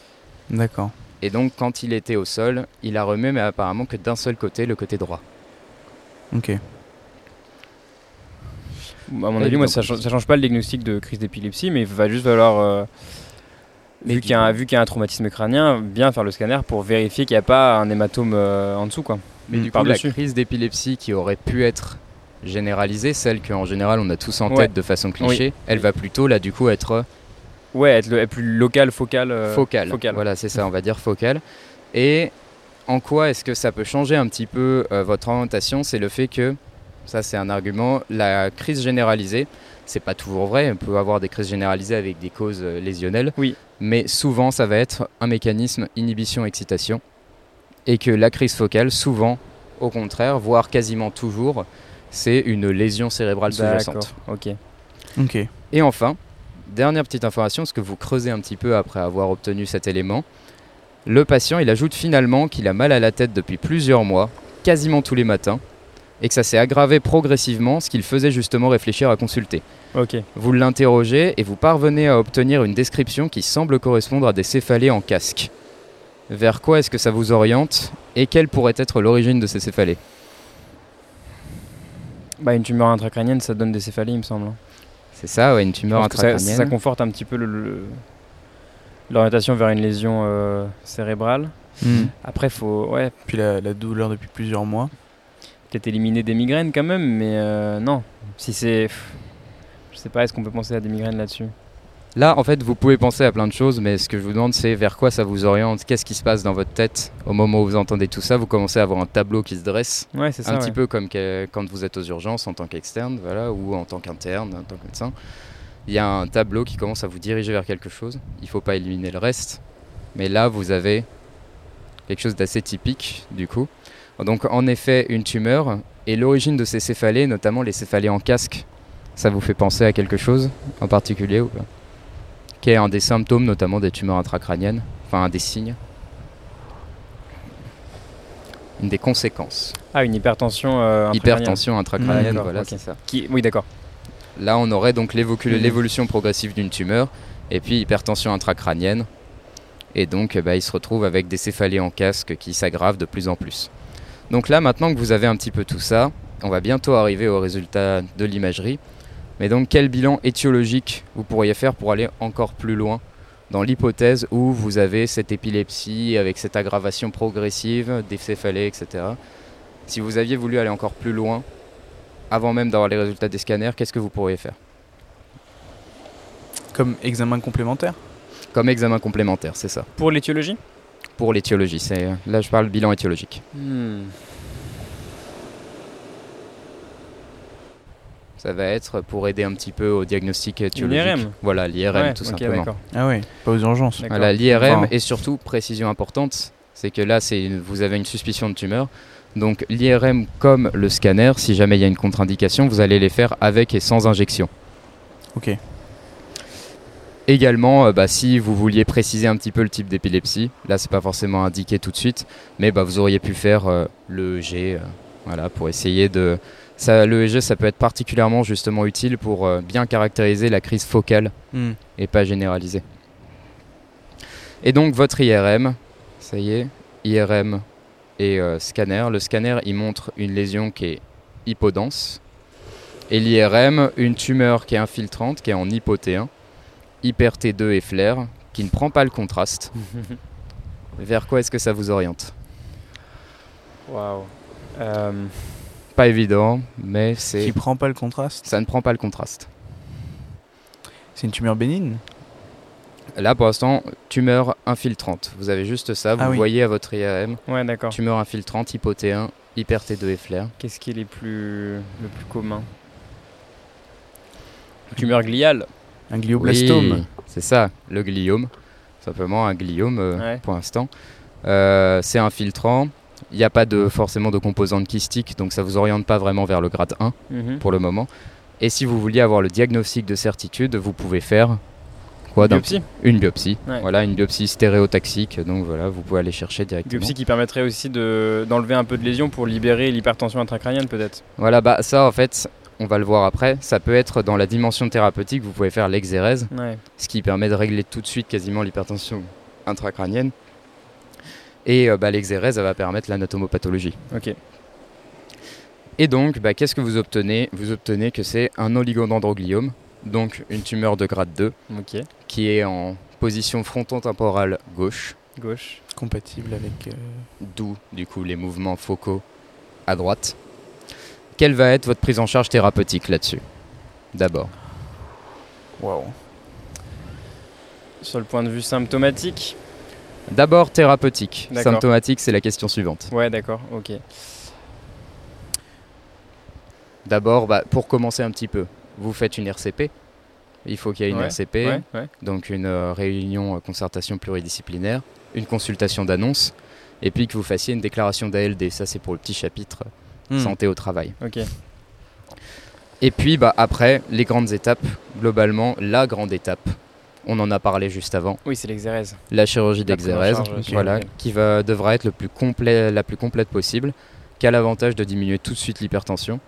D'accord. Et donc, quand il était au sol, il a remué, mais apparemment que d'un seul côté, le côté droit. Ok. À mon Et avis, moi, ça, change- ça change pas le diagnostic de crise d'épilepsie, mais il va juste falloir, euh, Mais vu du qu'il y, a un- vu qu'il y a un traumatisme crânien, bien faire le scanner pour vérifier qu'il n'y a pas un hématome euh, en dessous. Quoi. Mais Mm, du coup, la crise d'épilepsie qui aurait pu être généralisée, celle qu'en général on a tous en Ouais. tête de façon cliché, elle va plutôt là du coup être Ouais, être, le, plus local, focal. euh, focale. focal. Voilà, c'est ça, on va dire focale. Et en quoi est-ce que ça peut changer un petit peu euh, votre orientation? C'est le fait que, ça c'est un argument, la crise généralisée, c'est pas toujours vrai, on peut avoir des crises généralisées avec des causes euh, lésionnelles, Oui. mais souvent ça va être un mécanisme inhibition-excitation, et que la crise focale, souvent, au contraire, voire quasiment toujours, c'est une lésion cérébrale sous-jacente. ok. Ok. Et enfin, dernière petite information, ce que vous creusez un petit peu après avoir obtenu cet élément, le patient il ajoute finalement qu'il a mal à la tête depuis plusieurs mois, quasiment tous les matins, et que ça s'est aggravé progressivement, ce qui le faisait justement réfléchir à consulter. Ok. Vous l'interrogez et vous parvenez à obtenir une description qui semble correspondre à des céphalées en casque. Vers quoi est-ce que ça vous oriente et quelle pourrait être l'origine de ces céphalées? Bah, une tumeur intracrânienne, ça donne des céphalies, il me semble. hein. C'est ça, ouais, une tumeur ça, intracrânienne. ça conforte un petit peu le- le- l'orientation vers une lésion euh, cérébrale. Hmm. Après, faut ouais, Puis la, la douleur depuis plusieurs mois. peut-être éliminer des migraines quand même, mais euh, non. Si c'est. Je sais pas, est-ce qu'on peut penser à des migraines là-dessus? Là, en fait, vous pouvez penser à plein de choses, mais ce que je vous demande, c'est vers quoi ça vous oriente? Qu'est-ce qui se passe dans votre tête au moment où vous entendez tout ça? Vous commencez à avoir un tableau qui se dresse, Ouais, c'est ça. un ouais. petit peu comme que- quand vous êtes aux urgences en tant qu'externe, voilà, ou en tant qu'interne, en tant que médecin. Il y a un tableau qui commence à vous diriger vers quelque chose. Il ne faut pas éliminer le reste, mais là, vous avez quelque chose d'assez typique, du coup. Donc, en effet, une tumeur et l'origine de ces céphalées, notamment les céphalées en casque, ça vous fait penser à quelque chose en particulier ou pas? Qui est un des symptômes notamment des tumeurs intracrâniennes, enfin un des signes. Une des conséquences. Ah, une hypertension. euh, intracrânienne. Hypertension intracrânienne, D'accord, voilà, c'est ça. Qui... Oui, d'accord. Là, on aurait donc Mhm. l'évolution progressive d'une tumeur, et puis hypertension intracrânienne. Et donc, eh ben, il se retrouve avec des céphalées en casque qui s'aggravent de plus en plus. Donc là, maintenant que vous avez un petit peu tout ça, on va bientôt arriver au résultat de l'imagerie. Mais donc, quel bilan étiologique vous pourriez faire pour aller encore plus loin dans l'hypothèse où vous avez cette épilepsie avec cette aggravation progressive des céphalées, etc. Si vous aviez voulu aller encore plus loin, avant même d'avoir les résultats des scanners, qu'est-ce que vous pourriez faire? Comme examen complémentaire? Comme examen complémentaire, c'est ça. Pour l'étiologie? Pour l'étiologie, c'est là je parle bilan étiologique. Hmm. Ça va être pour aider un petit peu au diagnostic étiologique. IRM Voilà, l'IRM Ouais, tout ok, simplement. Ah ouais, pas aux urgences. Voilà, l'IRM Enfin- et surtout, précision importante, c'est que là, c'est une- vous avez une suspicion de tumeur. Donc l'IRM comme le scanner, si jamais il y a une contre-indication, vous allez les faire avec et sans injection. Ok. Également, euh, bah, si vous vouliez préciser un petit peu le type d'épilepsie, là c'est pas forcément indiqué tout de suite, mais bah, vous auriez pu faire euh, le EEG, euh, voilà, pour essayer de. Ça, le EEG, ça peut être particulièrement justement utile pour euh, bien caractériser la crise focale Hmm. et pas généralisée. Et donc votre IRM, ça y est, IRM et euh, scanner. Le scanner, il montre une lésion qui est hypodense. Et l'IRM, une tumeur qui est infiltrante, qui est en hypo T1, hyper T2 et flair, qui ne prend pas le contraste. Vers quoi est-ce que ça vous oriente? Waouh. Pas évident, mais c'est Qui prend pas le contraste ça ne prend pas le contraste. C'est une tumeur bénigne Là, pour l'instant, tumeur infiltrante. Vous avez juste ça, vous Ah oui. voyez à votre IRM, Ouais, d'accord. tumeur infiltrante, hypo T1, hyper T2 et flair. Qu'est-ce qui est les plus... le plus commun? Tumeur gliale. Un glioblastome Oui, c'est ça, le gliome. Simplement un gliome euh, Ouais. pour l'instant. Euh, c'est infiltrant. Il n'y a pas de, forcément de composante kystique, donc ça vous oriente pas vraiment vers le grade 1 Mhm. pour le moment. Et si vous vouliez avoir le diagnostic de certitude, vous pouvez faire quoi d'un- Biopsie. Une biopsie. Ouais. Voilà, une biopsie stéréotaxique. Donc voilà, vous pouvez aller chercher directement. Biopsie qui permettrait aussi de- d'enlever un peu de lésion pour libérer l'hypertension intracrânienne peut-être. Voilà, bah ça en fait, on va le voir après. Ça peut être dans la dimension thérapeutique, vous pouvez faire l'exérèse. Ouais. ce qui permet de régler tout de suite quasiment l'hypertension intracrânienne. Et euh, bah, l'exérèse, ça va permettre l'anatomopathologie. Ok. Et donc, bah, qu'est-ce que vous obtenez? Vous obtenez que c'est un oligodendrogliome, donc une tumeur de grade 2, Ok. qui est en position frontotemporale gauche, Gauche. compatible avec. euh, d'où du coup les mouvements focaux à droite. Quelle va être votre prise en charge thérapeutique là-dessus? D'abord. Waouh. Sur le point de vue symptomatique. D'abord thérapeutique. Symptomatique, c'est la question suivante. Ouais, d'accord. Ok. D'abord, bah, pour commencer un petit peu, vous faites une RCP. Il faut qu'il y ait une Ouais, RCP, Ouais, ouais. donc une euh, réunion euh, concertation pluridisciplinaire, une consultation d'annonce, et puis que vous fassiez une déclaration d'ALD. Ça, c'est pour le petit chapitre Hmm. santé au travail. Ok. Et puis, bah, après, les grandes étapes, globalement, la grande étape, on en a parlé juste avant, Oui, c'est l'exérèse. la chirurgie d'exérèse, voilà, qui va, devra être le plus complet, la plus complète possible, qui a l'avantage de diminuer tout de suite l'hypertension.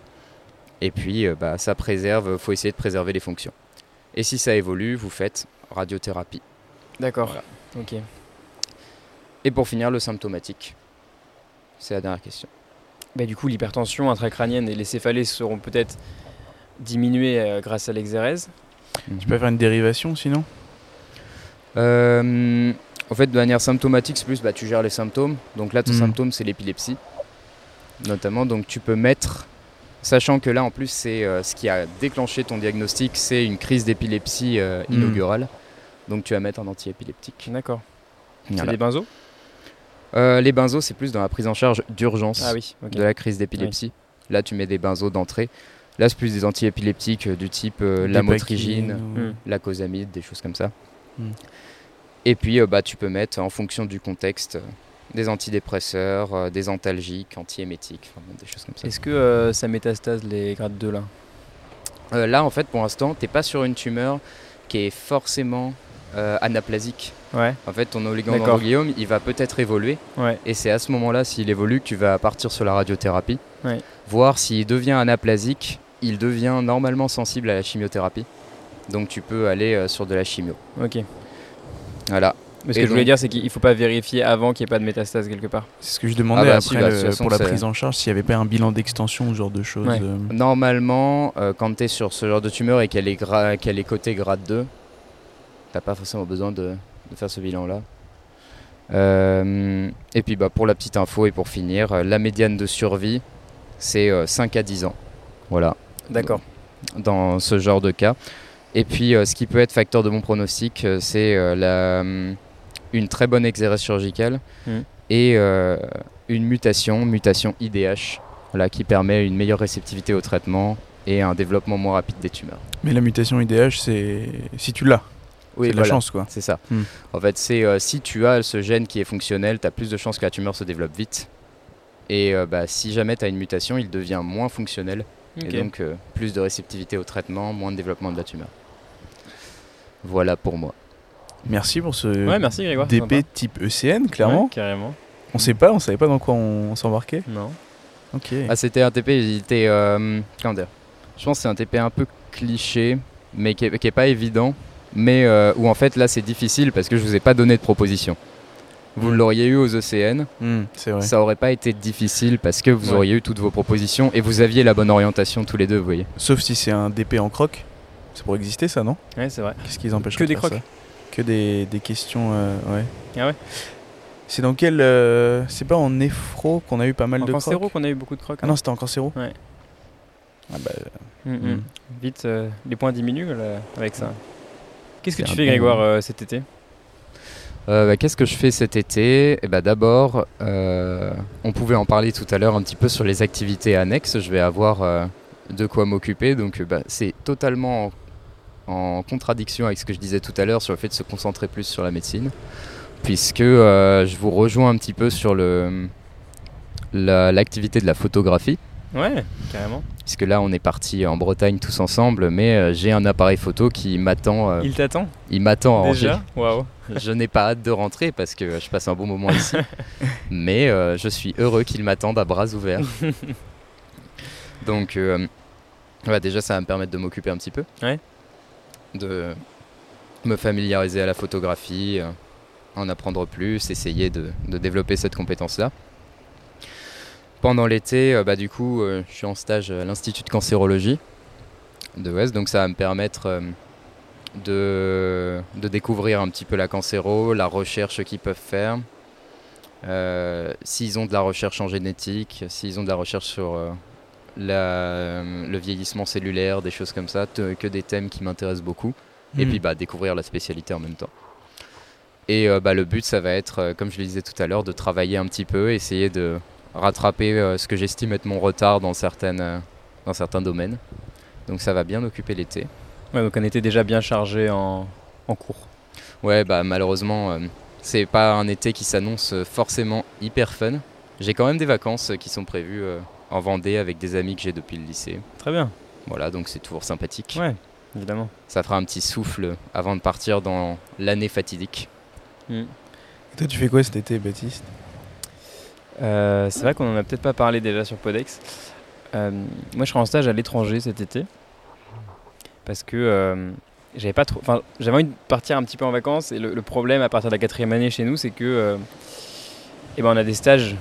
Et puis, euh, bah, ça préserve, faut essayer de préserver les fonctions. Et si ça évolue, vous faites radiothérapie. D'accord. Voilà. Ok. Et pour finir, le symptomatique. C'est la dernière question. Bah, du coup, l'hypertension intracrânienne et les céphalées seront peut-être diminuées euh, grâce à l'exérèse. Tu peux faire une dérivation sinon? Euh, en fait, de manière symptomatique, c'est plus bah, tu gères les symptômes. Donc là, ton Mhm. symptôme, c'est l'épilepsie, notamment. Donc tu peux mettre, sachant que là, en plus, c'est euh, ce qui a déclenché ton diagnostic, c'est une crise d'épilepsie euh, Mhm. inaugurale. Donc tu vas mettre un antiépileptique. D'accord. C'est Voilà. des benzos? Les benzos, c'est plus dans la prise en charge d'urgence Ah oui. De la crise d'épilepsie. Là, tu mets des benzos d'entrée. Là, c'est plus des antiépileptiques euh, du type euh, ou- Hmm. la cosamide, des choses comme ça. Mm. Et puis euh, bah, tu peux mettre en fonction du contexte euh, des antidépresseurs, euh, des antalgiques, antiémétiques, enfin, des choses comme ça. Est-ce que ça métastase les grades 2 là là en fait pour l'instant t'es pas sur une tumeur qui est forcément euh, anaplasique. Ouais. En fait ton oligodendrogliome il va peut-être évoluer Ouais. et c'est à ce moment-là s'il évolue que tu vas partir sur la radiothérapie. Ouais. Voir s'il devient anaplasique, il devient normalement sensible à la chimiothérapie. Donc tu peux aller euh, sur de la chimio. Ok. Voilà. Mais ce Et que je voulais dire, c'est qu'il faut pas vérifier avant qu'il n'y ait pas de métastase quelque part. C'est ce que je demandais Ah bah après si, bah, le- façon, pour la prise en charge, s'il n'y avait pas un bilan d'extension ou ce genre de choses. Ouais. euh, Normalement, euh, quand tu es sur ce genre de tumeur et qu'elle est, gra- qu'elle est cotée grade 2, t'as pas forcément besoin de, de faire ce bilan-là. Euh, et puis bah, pour la petite info et pour finir, la médiane de survie, c'est euh, 5 à 10 ans. Voilà, D'accord. dans ce genre de cas. Et puis euh, ce qui peut être facteur de bon pronostic, euh, c'est euh, la, hum, une très bonne exérèse chirurgicale Mhm. et euh, une mutation, mutation IDH, voilà, qui permet une meilleure réceptivité au traitement et un développement moins rapide des tumeurs. Mais la mutation IDH, c'est si tu l'as. Oui, c'est de la voilà. chance, quoi. C'est ça. Hmm. En fait, c'est euh, si tu as ce gène qui est fonctionnel, tu as plus de chances que la tumeur se développe vite. Et euh, bah, si jamais tu as une mutation, il devient moins fonctionnel. Et donc euh, plus de réceptivité au traitement, moins de développement de la tumeur. Voilà pour moi. Merci pour ce Ouais, merci Grégoire. c'est DP type ECN, clairement. Ouais, carrément. On sait pas, on savait pas dans quoi on, on s'embarquait. Non. Ok. Ah, c'était un TP, il était. euh, comment dire Je pense que c'est un TP un peu cliché, mais qui est, qui est pas évident. Mais euh, où en fait là c'est difficile parce que je vous ai pas donné de proposition. Vous Mm. l'auriez eu aux ECN, Hmm, c'est vrai. ça aurait pas été difficile parce que vous Ouais. auriez eu toutes vos propositions et vous aviez la bonne orientation tous les deux, vous voyez. Sauf si c'est un DP en croc. Ça pourrait exister, ça, non? Ouais, c'est vrai. Qu'est-ce qui les empêche Que de des faire crocs. ça? Que des, des questions, euh, ouais. Ah ouais C'est dans quel. euh, c'est pas en néphro qu'on a eu pas mal En de cancéro crocs qu'on a eu beaucoup de crocs. Ah non, c'était en cancéro Ouais. Ah bah, Mm, mm. Mm. Vite, euh, les points diminuent là, avec ça. Qu'est-ce que C'est tu un fais bon- Grégoire euh, cet été? Euh, bah, Qu'est-ce que je fais cet été? Eh bah, D'abord, euh, on pouvait en parler tout à l'heure un petit peu sur les activités annexes. Je vais avoir euh, de quoi m'occuper. Donc euh, bah, c'est totalement en, en contradiction avec ce que je disais tout à l'heure sur le fait de se concentrer plus sur la médecine. Puisque euh, je vous rejoins un petit peu sur le- la- l'activité de la photographie. Ouais, carrément. Puisque là, on est parti en Bretagne tous ensemble, mais euh, j'ai un appareil photo qui m'attend. euh, Il t'attend il m'attend à Angers. déjà Waouh. Je n'ai pas hâte de rentrer parce que je passe un bon moment ici. Mais je suis heureux qu'il m'attende à bras ouverts. Donc, ouais, déjà, ça va me permettre de m'occuper un petit peu. Ouais. De me familiariser à la photographie, euh, en apprendre plus, essayer de, développer cette compétence-là. Pendant l'été, euh, bah, du coup, euh, je suis en stage à l'Institut de cancérologie de Ouest, donc ça va me permettre de, de découvrir un petit peu la cancéro, la recherche qu'ils peuvent faire, s'ils ont de la recherche en génétique, s'ils ont de la recherche sur la- le vieillissement cellulaire, des choses comme ça, que des thèmes qui m'intéressent beaucoup. Et Hmm. puis bah, découvrir la spécialité en même temps. Et euh, bah, le but, ça va être, euh, comme je le disais tout à l'heure, de travailler un petit peu, essayer de rattraper euh, ce que j'estime être mon retard dans, certaines, dans certains domaines. Donc ça va bien occuper l'été. Ouais, donc on était déjà bien chargé en, en cours. Ouais, bah malheureusement, c'est pas un été qui s'annonce forcément hyper fun. J'ai quand même des vacances qui sont prévues en Vendée avec des amis que j'ai depuis le lycée. Très bien. Voilà, donc c'est toujours sympathique. Ouais, évidemment. Ça fera un petit souffle avant de partir dans l'année fatidique. Mm. Et toi, tu fais quoi cet été, Baptiste? Euh, c'est vrai qu'on en a peut-être pas parlé déjà sur Podex. Euh, moi, je serai en stage à l'étranger cet été parce que euh, j'avais pas trop. Enfin, j'avais envie de partir un petit peu en vacances et le, le problème à partir de la quatrième année chez nous, c'est que euh, eh ben, on a des stages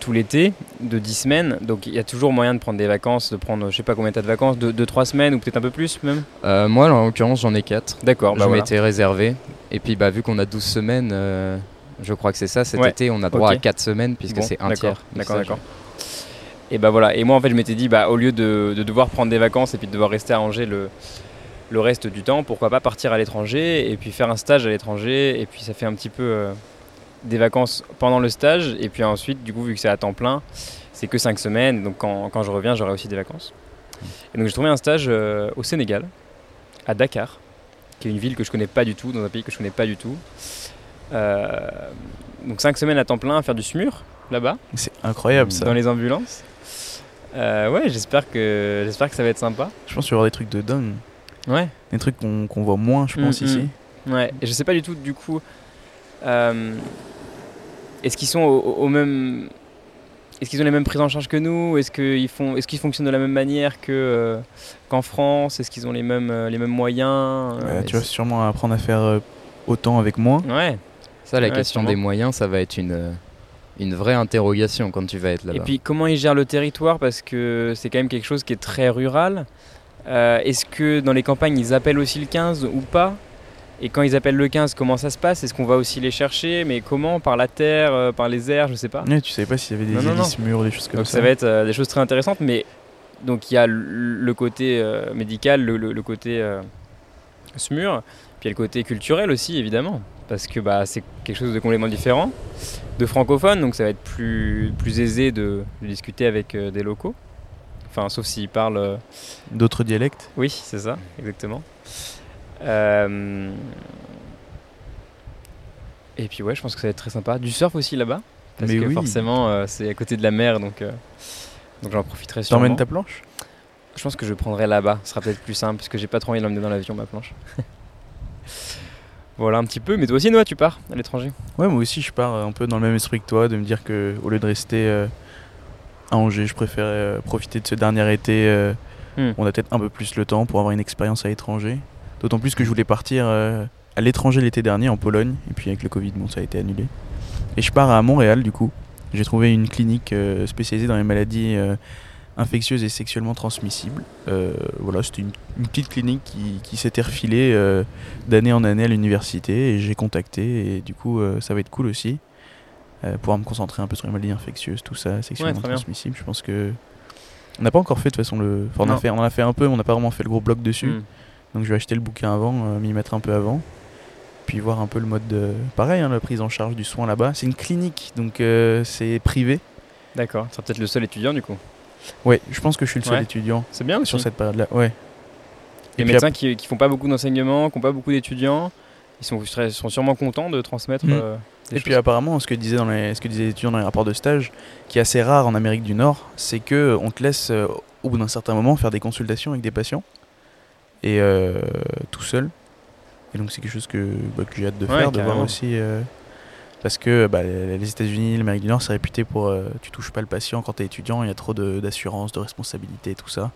tout l'été de 10 semaines, donc il y a toujours moyen de prendre des vacances, de prendre je sais pas combien t'as de vacances, de 2-3 semaines ou peut-être un peu plus même? Euh, moi, en l'occurrence, j'en ai 4. D'accord, je bah voilà. m'étais réservé. Et puis, bah, vu qu'on a 12 semaines, euh, je crois que c'est ça, cet Ouais. été, on a droit à 4 semaines puisque Bon, c'est un tiers. D'accord, d'accord. Et bah voilà. Et moi en fait je m'étais dit bah au lieu de, de devoir prendre des vacances et puis de devoir rester à Angers le, le reste du temps, pourquoi pas partir à l'étranger et puis faire un stage à l'étranger et puis ça fait un petit peu euh, des vacances pendant le stage et puis ensuite du coup vu que c'est à temps plein, c'est que 5 semaines donc quand, quand je reviens j'aurai aussi des vacances. Et donc j'ai trouvé un stage euh, au Sénégal, à Dakar, qui est une ville que je connais pas du tout, dans un pays que je connais pas du tout. Euh, donc 5 semaines à temps plein à faire du SMUR là-bas C'est incroyable ça. dans les ambulances. Euh, ouais, j'espère que j'espère que ça va être sympa. Je pense qu'il y avoir des trucs de dingue. Ouais. Des trucs qu'on voit moins, je pense, Mm, ici. Ouais. Et je sais pas du tout du coup. euh, est-ce qu'ils sont au, au même est-ce qu'ils ont les mêmes prises en charge que nous? Est-ce qu'ils font est-ce qu'ils fonctionnent de la même manière que euh, qu'en France? Est-ce qu'ils ont les mêmes euh, les mêmes moyens Euh, tu vas sûrement apprendre à faire autant avec moins. Ouais. Ça, la Ouais, question sûrement. des moyens, ça va être une, une vraie interrogation quand tu vas être Et là-bas. puis comment ils gèrent le territoire? Parce que c'est quand même quelque chose qui est très rural. Euh, Est-ce que dans les campagnes ils appellent aussi le 15 ou pas? Et quand ils appellent le 15, comment ça se passe? Est-ce qu'on va aussi les chercher? Mais comment? Par la terre, euh, par les airs, je sais pas. Ouais, tu savais pas s'il y avait des Non, non, non. hélices mûres, des choses comme Donc ça. ça va être euh, des choses très intéressantes, mais donc il y a le, côté euh, médical, le, le- le côté SMUR, puis il y a le côté culturel aussi évidemment, parce que bah, c'est quelque chose de complètement différent, de francophone, donc ça va être plus, plus aisé de, de discuter avec des locaux. Enfin, sauf s'ils parlent. D'autres dialectes Oui, c'est ça, exactement. Euh, Et puis ouais, je pense que ça va être très sympa. Du surf aussi là-bas. Parce Mais que oui. forcément, euh, c'est à côté de la mer, donc, euh, donc j'en profiterai sûrement. T'emmènes ta planche? Je pense que je prendrai là-bas. Ce sera peut-être plus simple, parce que j'ai pas trop envie de l'emmener dans l'avion, ma planche. voilà un petit peu. Mais toi aussi, Noah, tu pars à l'étranger? Ouais, moi aussi, je pars euh, un peu dans le même esprit que toi, de me dire que au lieu de rester à Angers, je préférais profiter de ce dernier été. Hmm. On a peut-être un peu plus le temps pour avoir une expérience à l'étranger. D'autant plus que je voulais partir euh, à l'étranger l'été dernier, en Pologne, et puis avec le Covid, bon, ça a été annulé. Et je pars à Montréal, du coup. J'ai trouvé une clinique euh, spécialisée dans les maladies euh, infectieuses et sexuellement transmissibles. Voilà, c'était une, une petite clinique qui, qui s'était refilée d'année en année à l'université et j'ai contacté et du coup ça va être cool aussi. Pouvoir me concentrer un peu sur les maladies infectieuses, tout ça, sexuellement bien. transmissibles. Je pense que on n'a pas encore fait de toute façon le. Enfin, on, a fait, on en a fait un peu, mais on n'a pas vraiment fait le gros bloc dessus. Hmm. Donc je vais acheter le bouquin avant, euh, m'y mettre un peu avant. Puis voir un peu le mode de. Pareil, hein, la prise en charge du soin là-bas. C'est une clinique, donc euh, c'est privé. D'accord. Tu peut-être le seul étudiant du coup. Ouais, je pense que je suis le seul Ouais. étudiant C'est bien aussi. sur cette période-là. Ouais. Les médecins qui, qui font pas beaucoup d'enseignement, qui ont pas beaucoup d'étudiants, ils sont, ils sont sûrement contents de transmettre. Mm. euh, Et puis apparemment, ce que disaient dans les, ce que disaient les étudiants dans les rapports de stage, qui est assez rare en Amérique du Nord, c'est que on te laisse euh, au bout d'un certain moment faire des consultations avec des patients et euh, tout seul. Et donc c'est quelque chose que, bah, que j'ai hâte de Ouais, faire, de voir aussi. euh, parce que bah, les États-Unis, l'Amérique du Nord, c'est réputé pour euh, tu touches pas le patient quand t'es étudiant, il y a trop de- d'assurance, de, responsabilité, tout ça.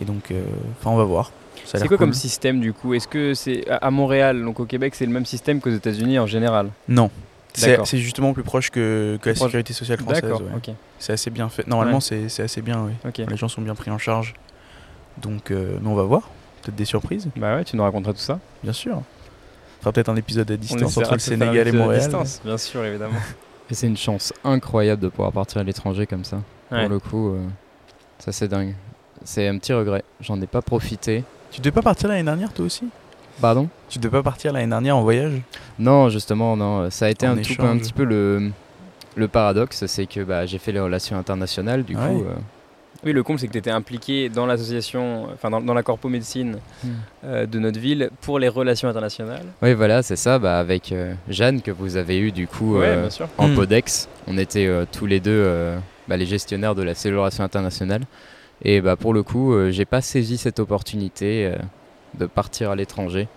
Et donc, euh, enfin, on va voir. C'est quoi comme cool. système du coup? Est-ce que c'est à Montréal, donc au Québec, c'est le même système qu'aux États-Unis en général? Non. C'est justement plus proche que, la proche. sécurité sociale française. Ouais. ok. C'est assez bien fait. Normalement, Ouais. c'est assez bien, oui. Les gens sont bien pris en charge. Donc, euh, mais on va voir. Peut-être des surprises, Bah ouais, tu nous raconteras tout ça. bien sûr. Fera peut-être un épisode à distance entre le Sénégal et épisode à Montréal. distance, bien sûr, évidemment. Et c'est une chance incroyable de pouvoir partir à l'étranger comme ça. Ouais. Pour le coup, euh, ça c'est dingue. C'est un petit regret. J'en ai pas profité. Tu devais pas partir l'année dernière, toi aussi? Pardon? Tu devais pas partir l'année dernière en voyage? Non, justement, non. Ça a été En un, tout, un petit peu le, le paradoxe, c'est que bah, j'ai fait les relations internationales, du Ouais. coup. euh, Oui, le comble, c'est que tu étais impliqué dans l'association, enfin dans, dans la corpo médecine euh, de notre ville pour les relations internationales. Oui, voilà, c'est ça. Bah, avec euh, Jeanne que vous avez eu du coup ouais, euh, en Mm. Podex. On était euh, tous les deux euh, bah, les gestionnaires de la célébration internationale. Et bah, pour le coup, euh, j'ai pas saisi cette opportunité euh, de partir à l'étranger.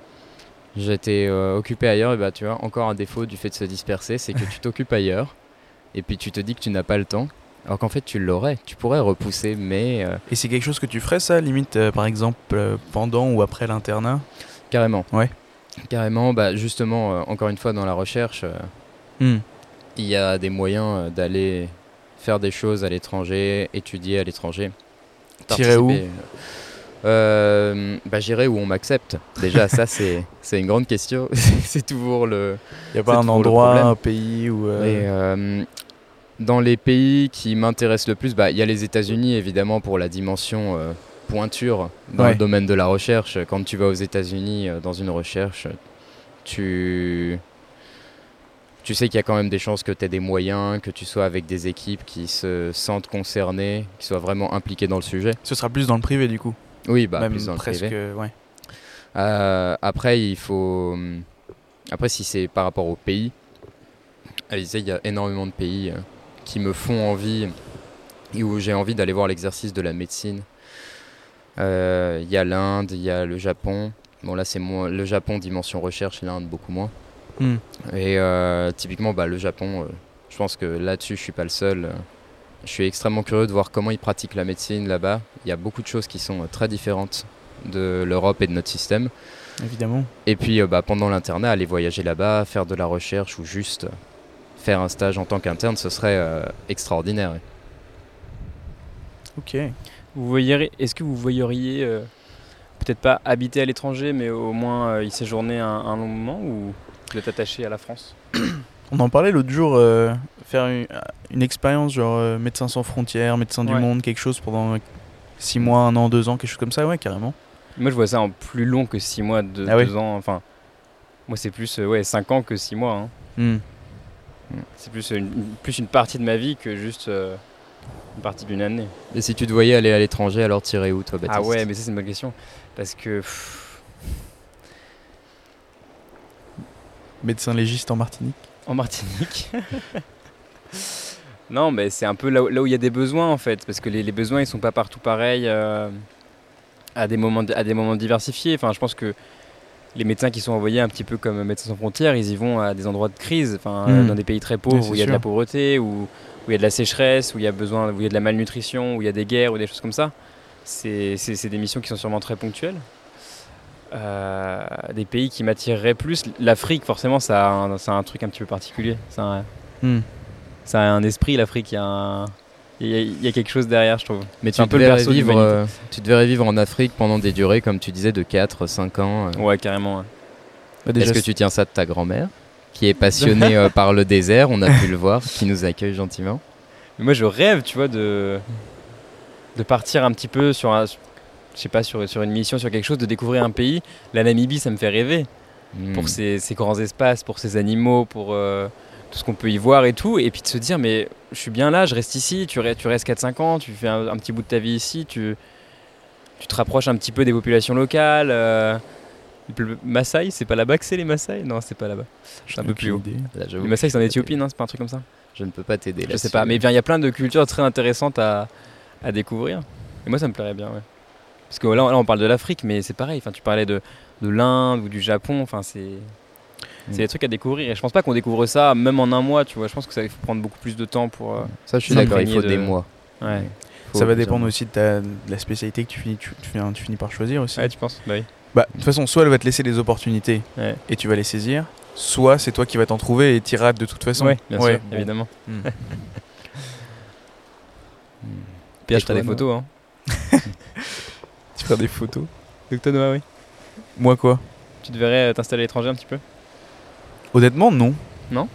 J'étais euh, occupé ailleurs, et bah, tu vois, encore un défaut du fait de se disperser, c'est que tu t'occupes ailleurs, et puis tu te dis que tu n'as pas le temps, alors qu'en fait tu l'aurais, tu pourrais repousser, mais euh, Et c'est quelque chose que tu ferais, ça, limite, euh, par exemple, euh, pendant ou après l'internat? Carrément. Ouais. Carrément, bah, justement, encore une fois, dans la recherche, Hmm. il y a des moyens d'aller faire des choses à l'étranger, étudier à l'étranger. T'irais où? Euh, bah, J'irai où on m'accepte. Déjà, ça, c'est c'est une grande question. c'est toujours le. Y a pas un endroit, un pays où. euh, Et, euh, dans les pays qui m'intéressent le plus, bah, il y a les États-Unis, évidemment, pour la dimension euh, pointure dans Ouais. le domaine de la recherche. Quand tu vas aux États-Unis euh, dans une recherche, tu. Tu sais qu'il y a quand même des chances que tu aies des moyens, que tu sois avec des équipes qui se sentent concernées, qui soient vraiment impliquées dans le sujet. Ce sera plus dans le privé, du coup. Oui, bah, Même plus dans le presque, privé. ouais. Euh, après, il faut. Après, si c'est par rapport au pays, il y a énormément de pays qui me font envie et où j'ai envie d'aller voir l'exercice de la médecine. Euh, Il y a l'Inde, il y a le Japon. Bon, là, c'est moins le Japon, dimension recherche, l'Inde, beaucoup moins. Hmm. Et euh, typiquement, bah, le Japon, euh, je pense que là-dessus, je suis pas le seul. Je suis extrêmement curieux de voir comment ils pratiquent la médecine là-bas. Il y a beaucoup de choses qui sont très différentes de l'Europe et de notre système. Évidemment. Et puis bah, pendant l'internat, aller voyager là-bas, faire de la recherche ou juste faire un stage en tant qu'interne, ce serait euh, extraordinaire. Ok. Vous voyeriez, est-ce que vous voyeriez euh, peut-être pas habiter à l'étranger, mais au moins euh, y séjourner un, un long moment ou vous êtes attaché à la France On en parlait l'autre jour, euh, faire une, une expérience genre euh, médecin sans frontières, médecin du monde, quelque chose pendant 6 mois, un an, deux ans, quelque chose comme ça, ouais, carrément. Moi, je vois ça en plus long que 6 mois, 2 Ah oui. ans. Enfin, moi, c'est plus euh, ouais, 5 ans que 6 mois. hein. Hmm. C'est plus une, plus une partie de ma vie que juste euh, Une partie d'une année. Et si tu te voyais aller à l'étranger, alors tirer où toi, Baptiste? Ah ouais, mais ça c'est une bonne question. Parce que. pff, Médecin légiste en Martinique? En Martinique Non, mais c'est un peu là où, là où il y a des besoins en fait, parce que les, les besoins ils sont pas partout pareils euh, à, des moments, à des moments diversifiés. Enfin, je pense que les médecins qui sont envoyés un petit peu comme Médecins sans frontières, ils y vont à des endroits de crise, enfin, Mhm. dans des pays très pauvres Oui, où il y a de la pauvreté, où, il y a de la sécheresse, où il y a besoin, où il y a de la malnutrition, où il y a des guerres ou des choses comme ça. C'est des missions qui sont sûrement très ponctuelles. Euh, des pays qui m'attireraient plus. L'Afrique, forcément, ça a, un, ça a un truc un petit peu particulier. Ça a, ça a un esprit, l'Afrique. Il y, a un- il y a- il y a quelque chose derrière, je trouve. Mais tu un peu le devrais, de vivre, euh, tu devrais vivre en Afrique pendant des durées, comme tu disais, de 4-5 ans. euh. Ouais, carrément. ouais. Bah, Est-ce que tu tiens ça de ta grand-mère qui est passionnée euh, par le désert, on a pu le voir, qui nous accueille gentiment? Mais moi, je rêve, tu vois, de, de partir un petit peu sur, un, je sais pas, sur, sur une mission, sur quelque chose, de découvrir un pays. La Namibie, ça me fait rêver. Hmm. pour ses, ses grands espaces, pour ses animaux, pour euh, tout ce qu'on peut y voir et tout. Et puis de se dire, mais je suis bien là, je reste ici, tu, re- tu restes 4-5 ans, tu fais un, un petit bout de ta vie ici, tu, tu te rapproches un petit peu des populations locales. euh, Maasai, c'est pas là-bas que c'est les Maasai? Non, c'est pas là-bas. C'est un peu plus haut. Là, Les Maasai, c'est en je Éthiopie, non? C'est pas un truc comme ça? Je ne peux pas t'aider Je là sais pas, mais bien, il y a plein de cultures très intéressantes à, à découvrir. Et moi, ça me plairait bien, ouais. Parce que là, là, on parle de l'Afrique, mais c'est pareil. Enfin, tu parlais de, de l'Inde ou du Japon. Enfin, c'est c'est des trucs à découvrir. Et je pense pas qu'on découvre ça même en un mois, tu vois. Je pense que ça faut prendre beaucoup plus de temps pour. euh, Ça, je suis d'accord, il faut des de- mois. Ouais. Faut Ça va dépendre aussi de, ta- de la spécialité que tu finis, tu, tu finis, tu finis par choisir aussi. ouais, tu penses Bah oui. Bah, de toute façon, soit elle va te laisser des opportunités Ouais. et tu vas les saisir, soit c'est toi qui vas t'en trouver et t'iras de toute façon. Ouais, bien Ouais, sûr, bon. évidemment. Puis là, Et je ferai des photos. Hein. Tu feras des photos. Docteur Noah, oui. Moi quoi? Tu devrais euh, t'installer à l'étranger un petit peu? Honnêtement, non. Non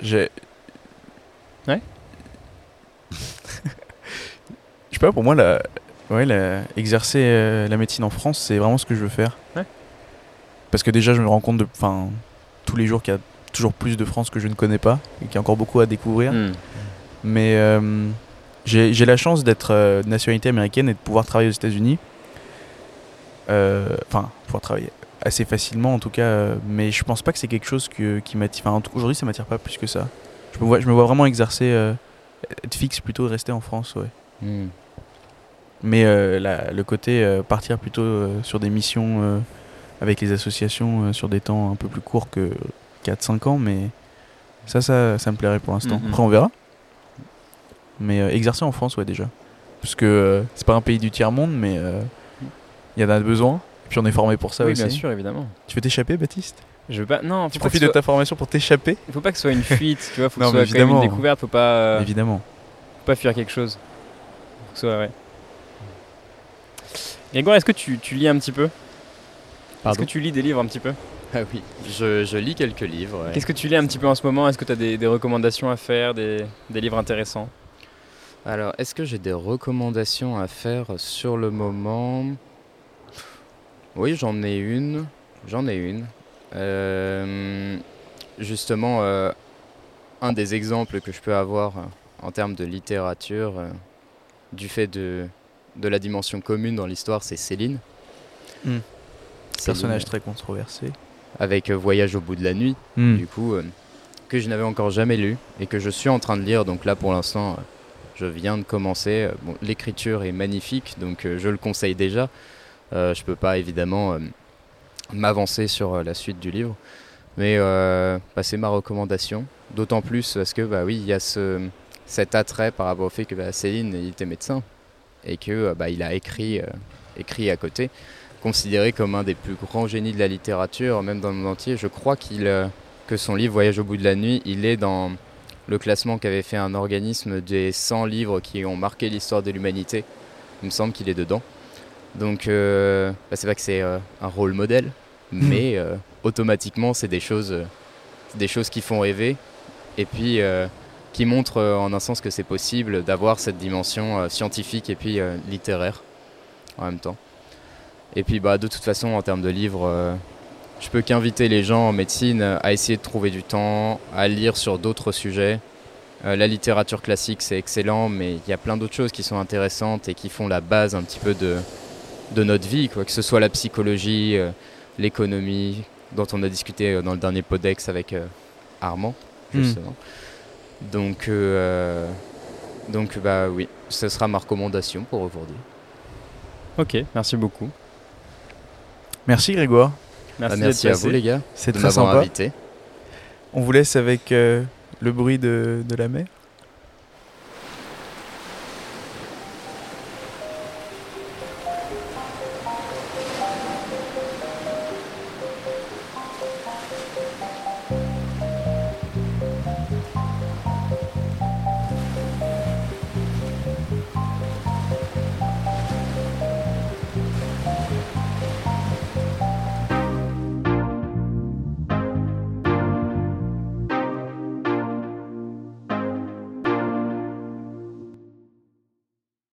J'ai. Ouais. Je sais pas, pour moi, la... Ouais, la... exercer euh, la médecine en France, c'est vraiment ce que je veux faire. Ouais. Parce que déjà, je me rends compte de... enfin, tous les jours qu'il y a toujours plus de France que je ne connais pas et qu'il y a encore beaucoup à découvrir. Hmm. Mais euh, j'ai la chance d'être euh, nationalité américaine et de pouvoir travailler aux États-Unis. Enfin, pouvoir travailler assez facilement en tout cas. euh, mais je pense pas que c'est quelque chose que, qui m'attire. Enfin, aujourd'hui, ça m'attire pas plus que ça. Je me vois, je me vois vraiment exercer, euh, être fixe plutôt rester en France, ouais. Hmm. Mais euh, la- le côté euh, partir plutôt sur des missions avec les associations sur des temps un peu plus courts que 4-5 ans, mais ça, ça, ça me plairait pour l'instant. Mhm. Après, on verra. Mais exercer en France, ouais, déjà. Parce que c'est pas un pays du tiers-monde, mais il y en a besoin. Et puis on est formé pour ça oui, aussi. bien sûr, évidemment. Tu veux t'échapper, Baptiste? Je veux pas. Non, Tu faut profites de soit... ta formation pour t'échapper? Faut pas que ce soit une fuite, tu vois. Faut Non, que ce soit quand même une évidemment. découverte. Faut pas, euh, Évidemment. faut pas fuir quelque chose. Faut que ce soit, ouais. Grégoire, est-ce que tu, tu lis un petit peu? Est-ce que tu lis des livres un petit peu? Ah oui, je, je lis quelques livres. ouais. Qu'est-ce que tu lis un petit peu en ce moment? Est-ce que tu as des, des recommandations à faire, des, des livres intéressants? Alors, est-ce que j'ai des recommandations à faire sur le moment? Oui, j'en ai une. J'en ai une. Euh, justement, euh, un des exemples que je peux avoir euh, en termes de littérature, du fait de, de la dimension commune dans l'histoire, c'est Céline. Hmm. Personnage très controversé. Avec Voyage au bout de la nuit Hmm. du coup, que je n'avais encore jamais lu et que je suis en train de lire. Donc là, pour l'instant, je viens de commencer. Bon, L'écriture est magnifique, donc je le conseille déjà. Euh, je peux pas évidemment euh, m'avancer sur euh, la suite du livre, mais euh, bah, c'est ma recommandation. D'autant plus parce que, bah oui, il y a ce, cet attrait par rapport au fait que bah, Céline était médecin et que bah, il a écrit, écrit à côté considéré comme un des plus grands génies de la littérature, même dans le monde entier. Je crois qu'il, que son livre Voyage au bout de la nuit, il est dans le classement qu'avait fait un organisme des 100 livres qui ont marqué l'histoire de l'humanité. Il me semble qu'il est dedans. Donc, euh, bah, c'est vrai que c'est euh, un rôle modèle, mais euh, automatiquement, c'est des choses, des choses qui font rêver et puis qui montrent en un sens que c'est possible d'avoir cette dimension scientifique et puis littéraire en même temps. Et puis bah, de toute façon, en termes de livres, euh, je peux qu'inviter les gens en médecine à essayer de trouver du temps, à lire sur d'autres sujets, Euh, la littérature classique, c'est excellent, mais il y a plein d'autres choses qui sont intéressantes et qui font la base un petit peu de, de notre vie, quoi. que ce soit la psychologie, euh, l'économie, dont on a discuté euh, dans le dernier Podex avec euh, Armand, Hmm. justement. Donc, euh, donc bah oui, ce sera ma recommandation pour aujourd'hui. Ok, merci beaucoup. Merci Grégoire, Bah, Merci, merci d'être à passé. vous les gars c'est de très sympa. invité. On vous laisse avec euh, le bruit de, de la mer.